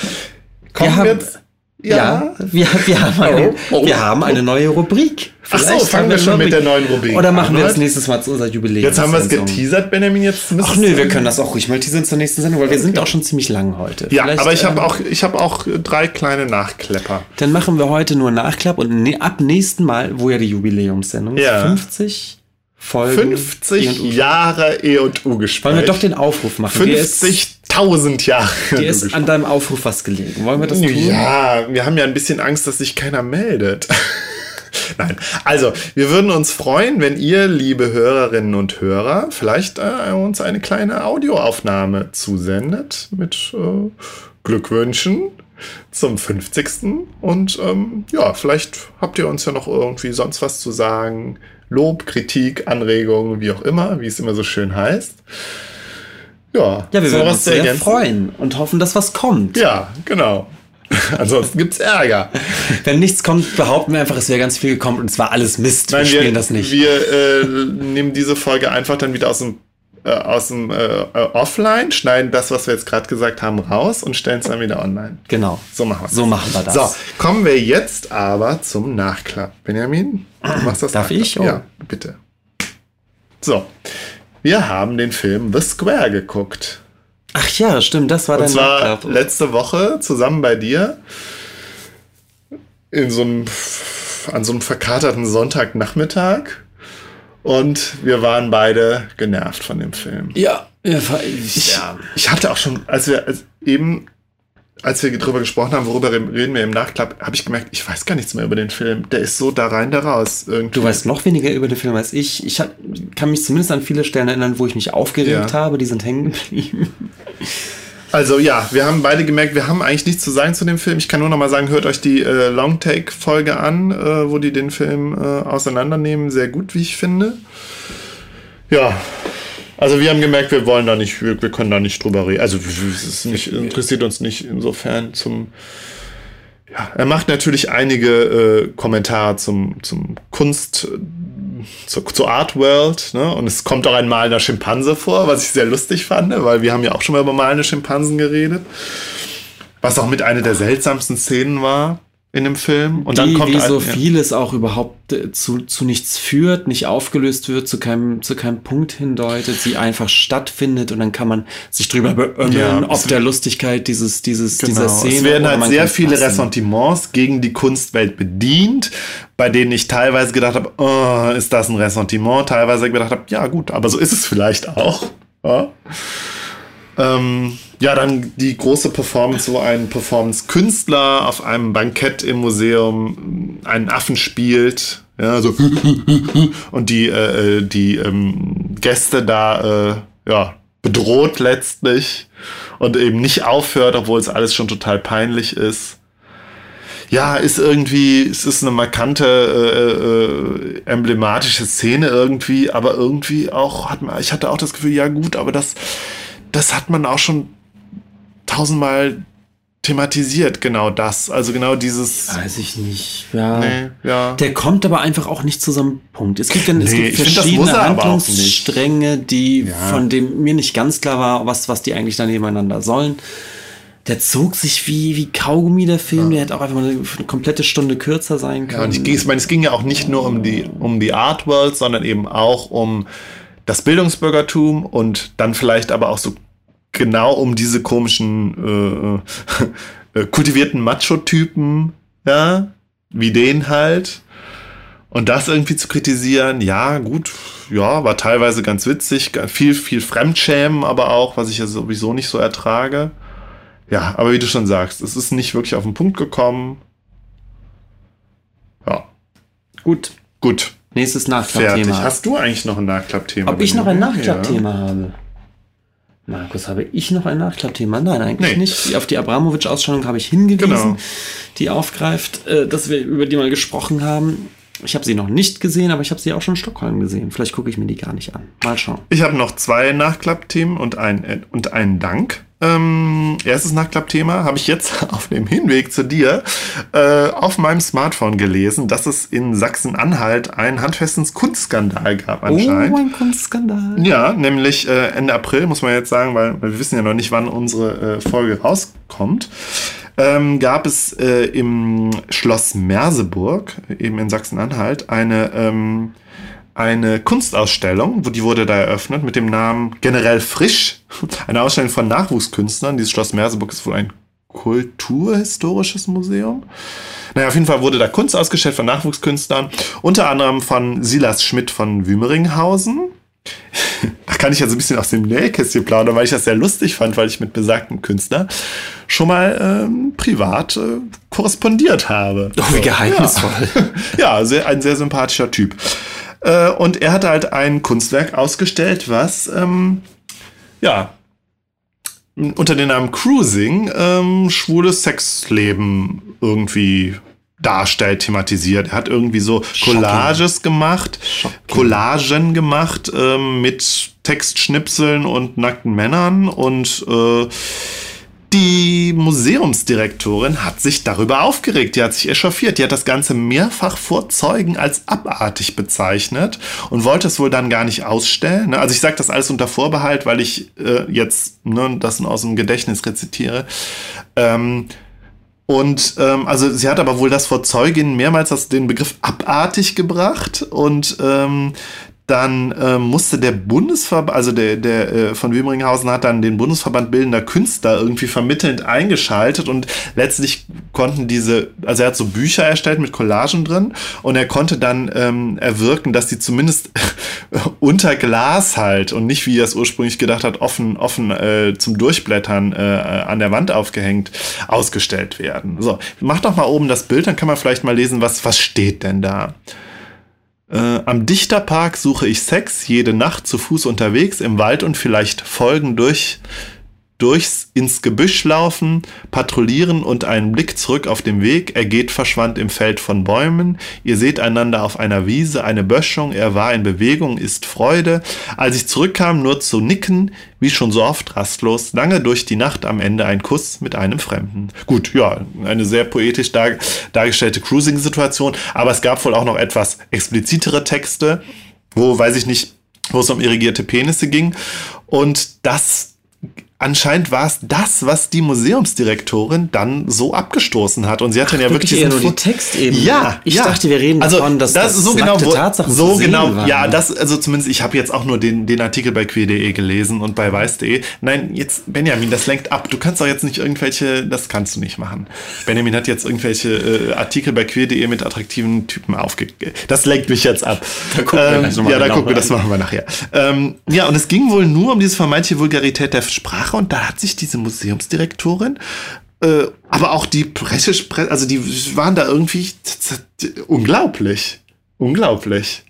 Wir wir haben- jetzt. Ja, ja wir, wir, haben oh. eine, oh, oh, wir haben eine neue Rubrik. Vielleicht Ach so, fangen wir schon Rubrik. mit der neuen Rubrik Oder machen an, wir das nächstes Mal zu unserer Jubiläum. Jetzt haben wir es geteasert, Benjamin. Jetzt Ach nö, wir können das auch ruhig mal teasern zur nächsten Sendung, weil okay. wir sind auch schon ziemlich lang heute. Ja, Vielleicht, aber ich habe ähm, auch, ich hab auch drei kleine Nachklepper. Dann machen wir heute nur Nachklapp und ne, ab nächsten Mal, wo ja die Jubiläumssendung ist, 50 Folgen. 50 e Jahre E und U gespielt. Wollen wir doch den Aufruf machen. 50 tausend Jahre. Dir ist an deinem Aufruf was gelegen. Wollen wir das tun? Ja, wir haben ja ein bisschen Angst, dass sich keiner meldet. Nein. Also, wir würden uns freuen, wenn ihr, liebe Hörerinnen und Hörer, vielleicht äh, uns eine kleine Audioaufnahme zusendet mit äh, Glückwünschen zum 50. Und ähm, ja, vielleicht habt ihr uns ja noch irgendwie sonst was zu sagen. Lob, Kritik, Anregungen, wie auch immer, wie es immer so schön heißt. Ja, Ja, wir würden uns sehr ergänzen? freuen und hoffen, dass was kommt. Ja, genau. Ansonsten gibt's Ärger. Wenn nichts kommt, behaupten wir einfach, es wäre ganz viel gekommen und es war alles Mist. wir spielen das nicht. Wir äh, nehmen diese Folge einfach dann wieder aus dem, äh, aus dem äh, Offline, schneiden das, was wir jetzt gerade gesagt haben, raus und stellen es dann wieder online. genau. So machen wir So machen wir das. So, kommen wir jetzt aber zum Nachklapp. Benjamin, du machst das Darf Nachklapp. ich? Oh. Ja, bitte. So, wir haben den Film The Square geguckt. Ach ja, stimmt, das war Und dein zwar Nachklapp. letzte Woche zusammen bei dir in so einem an so einem verkaterten Sonntagnachmittag und wir waren beide genervt von dem Film. Ja, Ich, ja. ich hatte auch schon, als wir als eben als wir darüber gesprochen haben, worüber reden wir im Nachklapp, habe ich gemerkt, ich weiß gar nichts mehr über den Film. Der ist so da rein, da raus. Irgendwie. Du weißt noch weniger über den Film als ich. Ich hab, kann mich zumindest an viele Stellen erinnern, wo ich mich aufgeregt Ja. habe. Die sind hängen geblieben. Also ja, wir haben beide gemerkt, wir haben eigentlich nichts zu sagen zu dem Film. Ich kann nur noch mal sagen, hört euch die äh, Longtake-Folge an, äh, wo die den Film äh, auseinandernehmen. Sehr gut, wie ich finde. Ja, also wir haben gemerkt, wir wollen da nicht, wir, wir können da nicht drüber reden. Also es ist nicht, interessiert uns nicht insofern zum... Ja, er macht natürlich einige äh, Kommentare zum, zum Kunst, zur, zur Art World, ne? Und es kommt auch ein malender Schimpanse vor, was ich sehr lustig fand, ne? weil wir haben ja auch schon mal über malende Schimpansen geredet. Was auch mit einer der seltsamsten Szenen war in dem Film. Und dann die, kommt wie so vieles auch überhaupt äh, zu, zu nichts führt, nicht aufgelöst wird, zu keinem, zu keinem Punkt hindeutet, sie einfach stattfindet und dann kann man sich drüber beömmeln, Ja, ob der Lustigkeit dieses, dieses, dieser Genau. Szene. Es werden halt sehr viele passen. Ressentiments gegen die Kunstwelt bedient, bei denen ich teilweise gedacht habe, oh, ist das ein Ressentiment? Teilweise gedacht habe, ja gut, aber so ist es vielleicht auch. Ja, ähm, ja dann die große Performance, wo ein Performance-Künstler auf einem Bankett im Museum einen Affen spielt. Ja, so und die, äh, die ähm, Gäste da äh, ja, bedroht letztlich und eben nicht aufhört, obwohl es alles schon total peinlich ist. Ja, ist irgendwie, es ist eine markante, äh, äh, emblematische Szene irgendwie, aber irgendwie auch, hat man, ich hatte auch das Gefühl, ja gut, aber das, das hat man auch schon tausendmal thematisiert, genau das. Also genau dieses. Weiß ich nicht. Ja. Nee, ja. Der kommt aber einfach auch nicht zu so einem Punkt. Es gibt, dann, es Nee, gibt verschiedene er Handlungsstränge, die Ja. von dem mir nicht ganz klar war, was, was die eigentlich da nebeneinander sollen. Der zog sich wie, wie Kaugummi, der Film. Der hätte auch einfach mal eine, eine komplette Stunde kürzer sein können. Ja, und ich, ich meine, es ging ja auch nicht nur um die, um die Art World, sondern eben auch um das Bildungsbürgertum und dann vielleicht aber auch so genau um diese komischen äh, äh, kultivierten Macho-Typen, ja, wie den halt. Und das irgendwie zu kritisieren, ja, gut, ja, war teilweise ganz witzig, viel, viel Fremdschämen, aber auch, was ich ja sowieso nicht so ertrage. Ja, aber wie du schon sagst, es ist nicht wirklich auf den Punkt gekommen. Ja, Gut, gut, nächstes. Nachklappthema. Hast du eigentlich noch ein Nachklappthema? Ob ich noch ein Ja. Nachklappthema habe? Markus, habe ich noch ein Nachklappthema? Nein, eigentlich Nee. nicht. Auf die Abramowitsch-Ausstellung habe ich hingewiesen, Genau. die aufgreift, äh, dass wir über die mal gesprochen haben. Ich habe sie noch nicht gesehen, aber ich habe sie auch schon in Stockholm gesehen. Vielleicht gucke ich mir die gar nicht an. Mal schauen. Ich habe noch zwei Nachklappthemen und, ein, und einen Dank. Ähm, erstes Nachtclub-Thema, habe ich jetzt auf dem Hinweg zu dir äh, auf meinem Smartphone gelesen, dass es in Sachsen-Anhalt einen handfesten Kunstskandal gab anscheinend. Oh, ein Kunstskandal. Ja, nämlich äh, Ende April, muss man jetzt sagen, weil, weil wir wissen ja noch nicht, wann unsere äh, Folge rauskommt. Ähm, gab es äh, im Schloss Merseburg, eben in Sachsen-Anhalt, eine ähm, eine Kunstausstellung, wo die wurde da eröffnet mit dem Namen Generell Frisch. Eine Ausstellung von Nachwuchskünstlern. Dieses Schloss Merseburg ist wohl ein kulturhistorisches Museum. Naja, auf jeden Fall wurde da Kunst ausgestellt von Nachwuchskünstlern, unter anderem von Silas Schmidt von Wümeringhausen. Da kann ich ja so ein bisschen aus dem Nähkästchen plaudern, weil ich das sehr lustig fand, weil ich mit besagtem Künstler schon mal ähm, privat äh, korrespondiert habe. Oh, wie geheimnisvoll. Ja, ja sehr, ein sehr sympathischer Typ. Äh, und er hat halt ein Kunstwerk ausgestellt, was ähm, ja unter dem Namen Cruising ähm, schwules Sexleben irgendwie darstellt, thematisiert. Er hat irgendwie so Collages Shocking. gemacht, Shocking. Collagen gemacht ähm, mit Textschnipseln und nackten Männern und äh, die Museumsdirektorin hat sich darüber aufgeregt, die hat sich echauffiert, die hat das Ganze mehrfach vor Zeugen als abartig bezeichnet und wollte es wohl dann gar nicht ausstellen. Also ich sage das alles unter Vorbehalt, weil ich äh, jetzt ne, das aus dem Gedächtnis rezitiere. Ähm, und ähm, also sie hat aber wohl das vor Zeuginnen mehrmals das, den Begriff abartig gebracht und ähm, dann äh, musste der Bundesverband, also der, der äh, von Wimringhausen hat dann den Bundesverband Bildender Künstler irgendwie vermittelnd eingeschaltet und letztlich konnten diese, also er hat so Bücher erstellt mit Collagen drin und er konnte dann ähm, erwirken, dass die zumindest unter Glas halt und nicht, wie er es ursprünglich gedacht hat, offen, offen äh, zum Durchblättern äh, an der Wand aufgehängt ausgestellt werden. So, mach doch mal oben das Bild, dann kann man vielleicht mal lesen, was, was steht denn da. Äh, am Dichterpark suche ich Sex, jede Nacht zu Fuß unterwegs, im Wald und vielleicht Folgen durch durchs ins Gebüsch laufen, patrouillieren und einen Blick zurück auf dem Weg. Er geht verschwand im Feld von Bäumen. Ihr seht einander auf einer Wiese, eine Böschung. Er war in Bewegung, ist Freude. Als ich zurückkam, nur zu nicken, wie schon so oft rastlos. Lange durch die Nacht am Ende ein Kuss mit einem Fremden. Gut, ja, eine sehr poetisch dar dargestellte Cruising-Situation. Aber es gab wohl auch noch etwas explizitere Texte, wo, weiß ich nicht, wo es um irrigierte Penisse ging. Und das anscheinend war es das, was die Museumsdirektorin dann so abgestoßen hat. Und sie hat dann ja wirklich, wirklich eher nur die Textebene. Ja, ich ja. dachte, wir reden also, davon, dass das, das so genau, wo, Tatsachen so genau, waren. ja, das also zumindest ich habe jetzt auch nur den den Artikel bei queer.de gelesen und bei weiß.de. Nein, jetzt Benjamin, das lenkt ab. Du kannst doch jetzt nicht irgendwelche, das kannst du nicht machen. Benjamin hat jetzt irgendwelche äh, Artikel bei queer.de mit attraktiven Typen aufgegeben. Das lenkt mich jetzt ab. Da gucken ähm, wir ja, da gucken wir, das machen wir nachher. Ähm, ja, und es ging wohl nur um diese vermeintliche Vulgarität der Sprache und da hat sich diese Museumsdirektorin äh, aber auch die Presse, also die waren da irgendwie unglaublich. Unglaublich.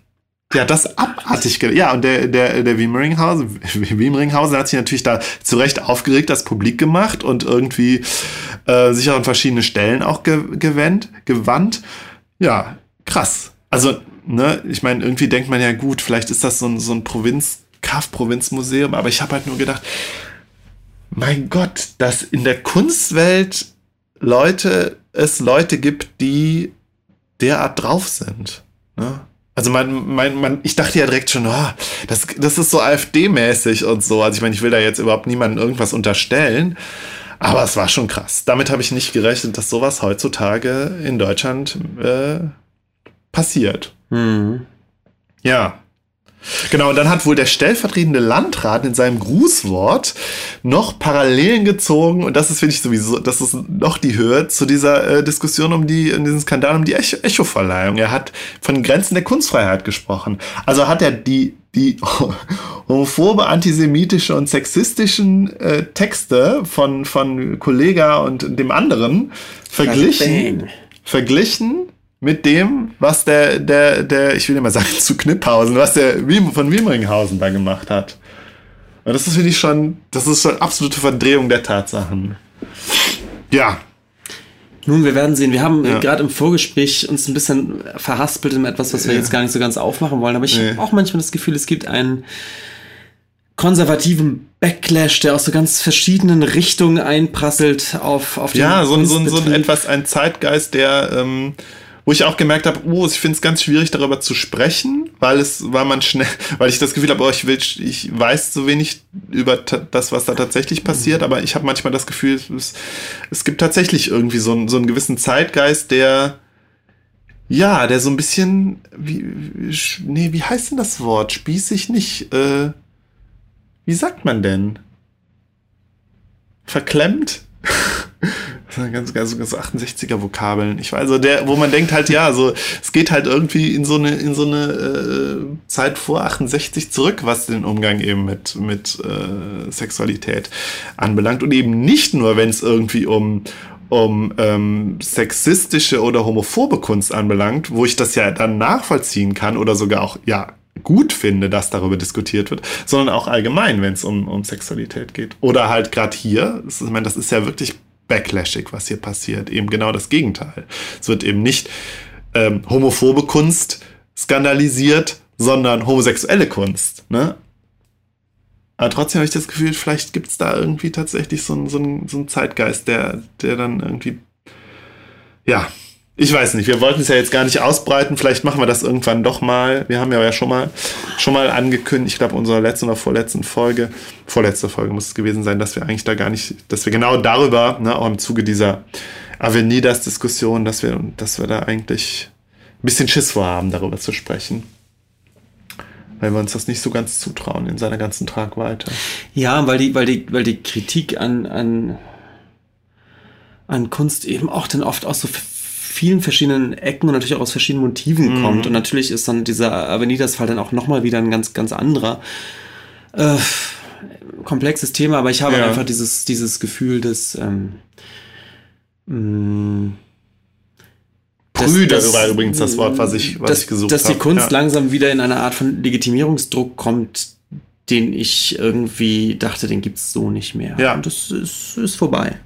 Hat das abartig. Ja, und der, der, der Wiemeringhausen, Wiemeringhausen hat sich natürlich da zu Recht aufgeregt, das publik gemacht und irgendwie äh, sich an verschiedene Stellen auch ge gewandt, gewandt. Ja, krass. Also, ne, ich meine, irgendwie denkt man ja, gut, vielleicht ist das so ein, so ein Provinz, Kaff-Provinzmuseum, aber ich habe halt nur gedacht, mein Gott, dass in der Kunstwelt Leute, es Leute gibt, die derart drauf sind. Ne? Also mein, mein, mein, ich dachte ja direkt schon, oh, das, das ist so AfD-mäßig und so. Also ich meine, ich will da jetzt überhaupt niemandem irgendwas unterstellen. Aber es war schon krass. Damit habe ich nicht gerechnet, dass sowas heutzutage in Deutschland äh, passiert. Mhm. Ja. Genau, und dann hat wohl der stellvertretende Landrat in seinem Grußwort noch Parallelen gezogen, und das ist, finde ich, sowieso, das ist noch die Höhe zu dieser äh, Diskussion um die, in diesem Skandal um die Echo-Verleihung. Er hat von den Grenzen der Kunstfreiheit gesprochen. Also hat er die, die homophobe, antisemitische und sexistischen äh, Texte von, von Kollega und dem anderen verglichen, verglichen mit dem, was der, der, der, ich will immer sagen, zu Kniphausen, was der von Wiemringhausen da gemacht hat. Und das ist, finde ich, schon, das ist schon absolute Verdrehung der Tatsachen. Ja. Nun, wir werden sehen. Wir haben ja. gerade im Vorgespräch uns ein bisschen verhaspelt in etwas, was wir ja. jetzt gar nicht so ganz aufmachen wollen. Aber ich ja. habe auch manchmal das Gefühl, es gibt einen konservativen Backlash, der aus so ganz verschiedenen Richtungen einprasselt auf, auf den Ja, so, ein- so, so ein etwas ein Zeitgeist, der, ähm, wo ich auch gemerkt habe, oh, ich finde es ganz schwierig, darüber zu sprechen, weil es, weil man schnell, weil ich das Gefühl habe, oh, ich will, ich weiß so wenig über das, was da tatsächlich passiert, aber ich habe manchmal das Gefühl, es, es gibt tatsächlich irgendwie so, einen- so einen gewissen Zeitgeist, der ja, der so ein bisschen, wie, nee, wie heißt denn das Wort? Spießig nicht, äh, wie sagt man denn? Verklemmt? Ganz, ganz, ganz 68er Vokabeln. Ich weiß, also der, wo man denkt halt, ja, so, es geht halt irgendwie in so eine, in so eine äh, Zeit vor 68 zurück, was den Umgang eben mit, mit äh, Sexualität anbelangt. Und eben nicht nur, wenn es irgendwie um, um ähm, sexistische oder homophobe Kunst anbelangt, wo ich das ja dann nachvollziehen kann oder sogar auch, ja, gut finde, dass darüber diskutiert wird, sondern auch allgemein, wenn es um, um Sexualität geht. Oder halt gerade hier, ich meine, das ist ja wirklich backlashig, was hier passiert. Eben genau das Gegenteil. Es wird eben nicht ähm, homophobe Kunst skandalisiert, sondern homosexuelle Kunst. Ne? Aber trotzdem habe ich das Gefühl, vielleicht gibt es da irgendwie tatsächlich so einen so so einen Zeitgeist, der, der dann irgendwie, ja, ich weiß nicht, wir wollten es ja jetzt gar nicht ausbreiten, vielleicht machen wir das irgendwann doch mal. Wir haben ja schon mal, schon mal angekündigt, ich glaube, unserer letzten oder vorletzten Folge, vorletzte Folge muss es gewesen sein, dass wir eigentlich da gar nicht, dass wir genau darüber, ne, auch im Zuge dieser Avenidas-Diskussion, dass wir, dass wir da eigentlich ein bisschen Schiss vorhaben, darüber zu sprechen. Weil wir uns das nicht so ganz zutrauen in seiner ganzen Tragweite. Ja, weil die, weil die, weil die Kritik an, an, an Kunst eben auch dann oft aus so vielen verschiedenen Ecken und natürlich auch aus verschiedenen Motiven kommt. Und natürlich ist dann dieser Avenidas-Fall dann auch nochmal wieder ein ganz, ganz anderer. Äh, komplexes Thema, aber ich habe Ja. einfach dieses, dieses Gefühl des, ähm, mh, Das- Brüder das- war übrigens das Wort, was ich, was dass, ich gesucht dass die habe. Kunst ja. langsam wieder in eine Art von Legitimierungsdruck kommt, den ich irgendwie dachte, den gibt's so nicht mehr. Ja. Und das ist, ist vorbei.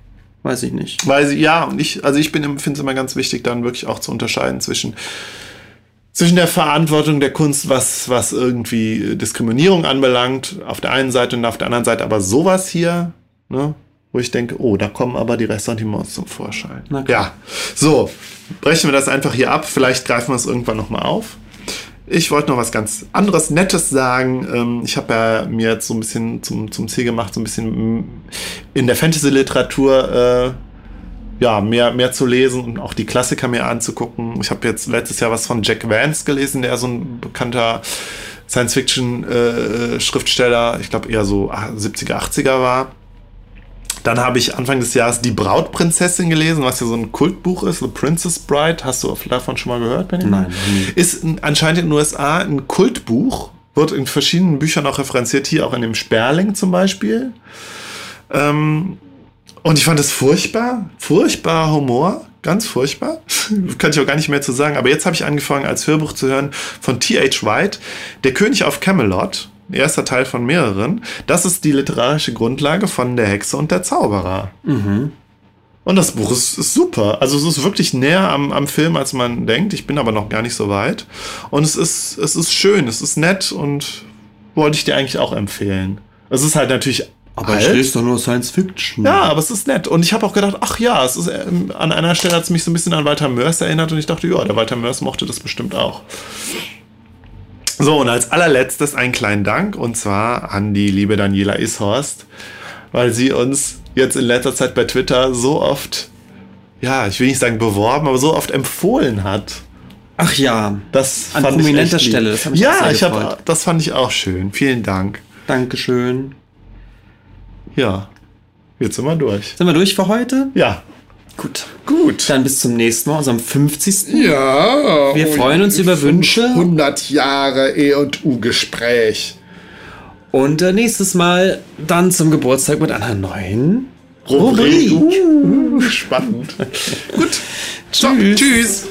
Weiß ich nicht. Weil sie, ja, und ich, also ich bin, finde es immer ganz wichtig, dann wirklich auch zu unterscheiden zwischen, zwischen der Verantwortung der Kunst, was, was irgendwie Diskriminierung anbelangt, auf der einen Seite und auf der anderen Seite aber sowas hier, ne, wo ich denke, oh, da kommen aber die Ressentiments zum Vorschein. Ja, so, brechen wir das einfach hier ab, vielleicht greifen wir es irgendwann nochmal auf. Ich wollte noch was ganz anderes, Nettes sagen. Ähm, Ich habe ja mir jetzt so ein bisschen zum, zum Ziel gemacht, so ein bisschen in der Fantasy-Literatur äh, ja, mehr, mehr zu lesen und auch die Klassiker mir anzugucken. Ich habe jetzt letztes Jahr was von Jack Vance gelesen, der so ein bekannter Science-Fiction-Schriftsteller, ich glaube eher so 70er, 80er war. Dann habe ich Anfang des Jahres Die Brautprinzessin gelesen, was ja so ein Kultbuch ist, The Princess Bride. Hast du davon schon mal gehört, Benjamin? Nein, nie. Ist ein, anscheinend in den USA ein Kultbuch, wird in verschiedenen Büchern auch referenziert, hier auch in dem Sperling zum Beispiel. Ähm, und ich fand es furchtbar, furchtbar Humor, ganz furchtbar. Kann ich auch gar nicht mehr zu sagen. Aber jetzt habe ich angefangen, als Hörbuch zu hören von T.H. White, Der König auf Camelot, erster Teil von mehreren. Das ist die literarische Grundlage von Der Hexe und der Zauberer. Und das Buch ist, ist super. Also es ist wirklich näher am, am Film, als man denkt. Ich bin aber noch gar nicht so weit. Und es ist, es ist schön, es ist nett und wollte ich dir eigentlich auch empfehlen. Es ist halt natürlich Aber ich lese doch nur Science Fiction. ja, aber es ist nett. Und ich habe auch gedacht, ach ja, es ist ähm, an einer Stelle hat es mich so ein bisschen an Walter Mörs erinnert und ich dachte, ja, der Walter Mörs mochte das bestimmt auch. So, und als allerletztes einen kleinen Dank und zwar an die liebe Daniela Ishorst, weil sie uns jetzt in letzter Zeit bei Twitter so oft, ja, ich will nicht sagen beworben, aber so oft empfohlen hat. Ach ja. Das An fand ich prominenter lieb. Stelle, das auch Ja, ich habe, das fand ich auch schön. Vielen Dank. Dankeschön. Ja, jetzt sind wir durch. Sind wir durch für heute? Ja, Gut. gut. Dann bis zum nächsten Mal, unserem 50. Ja. Wir freuen uns über Wünsche. 100 Jahre E&U-Gespräch. Und äh, nächstes Mal dann zum Geburtstag mit einer neuen Rubrik. Uh, spannend. Gut. So, Tschüss. tschüss.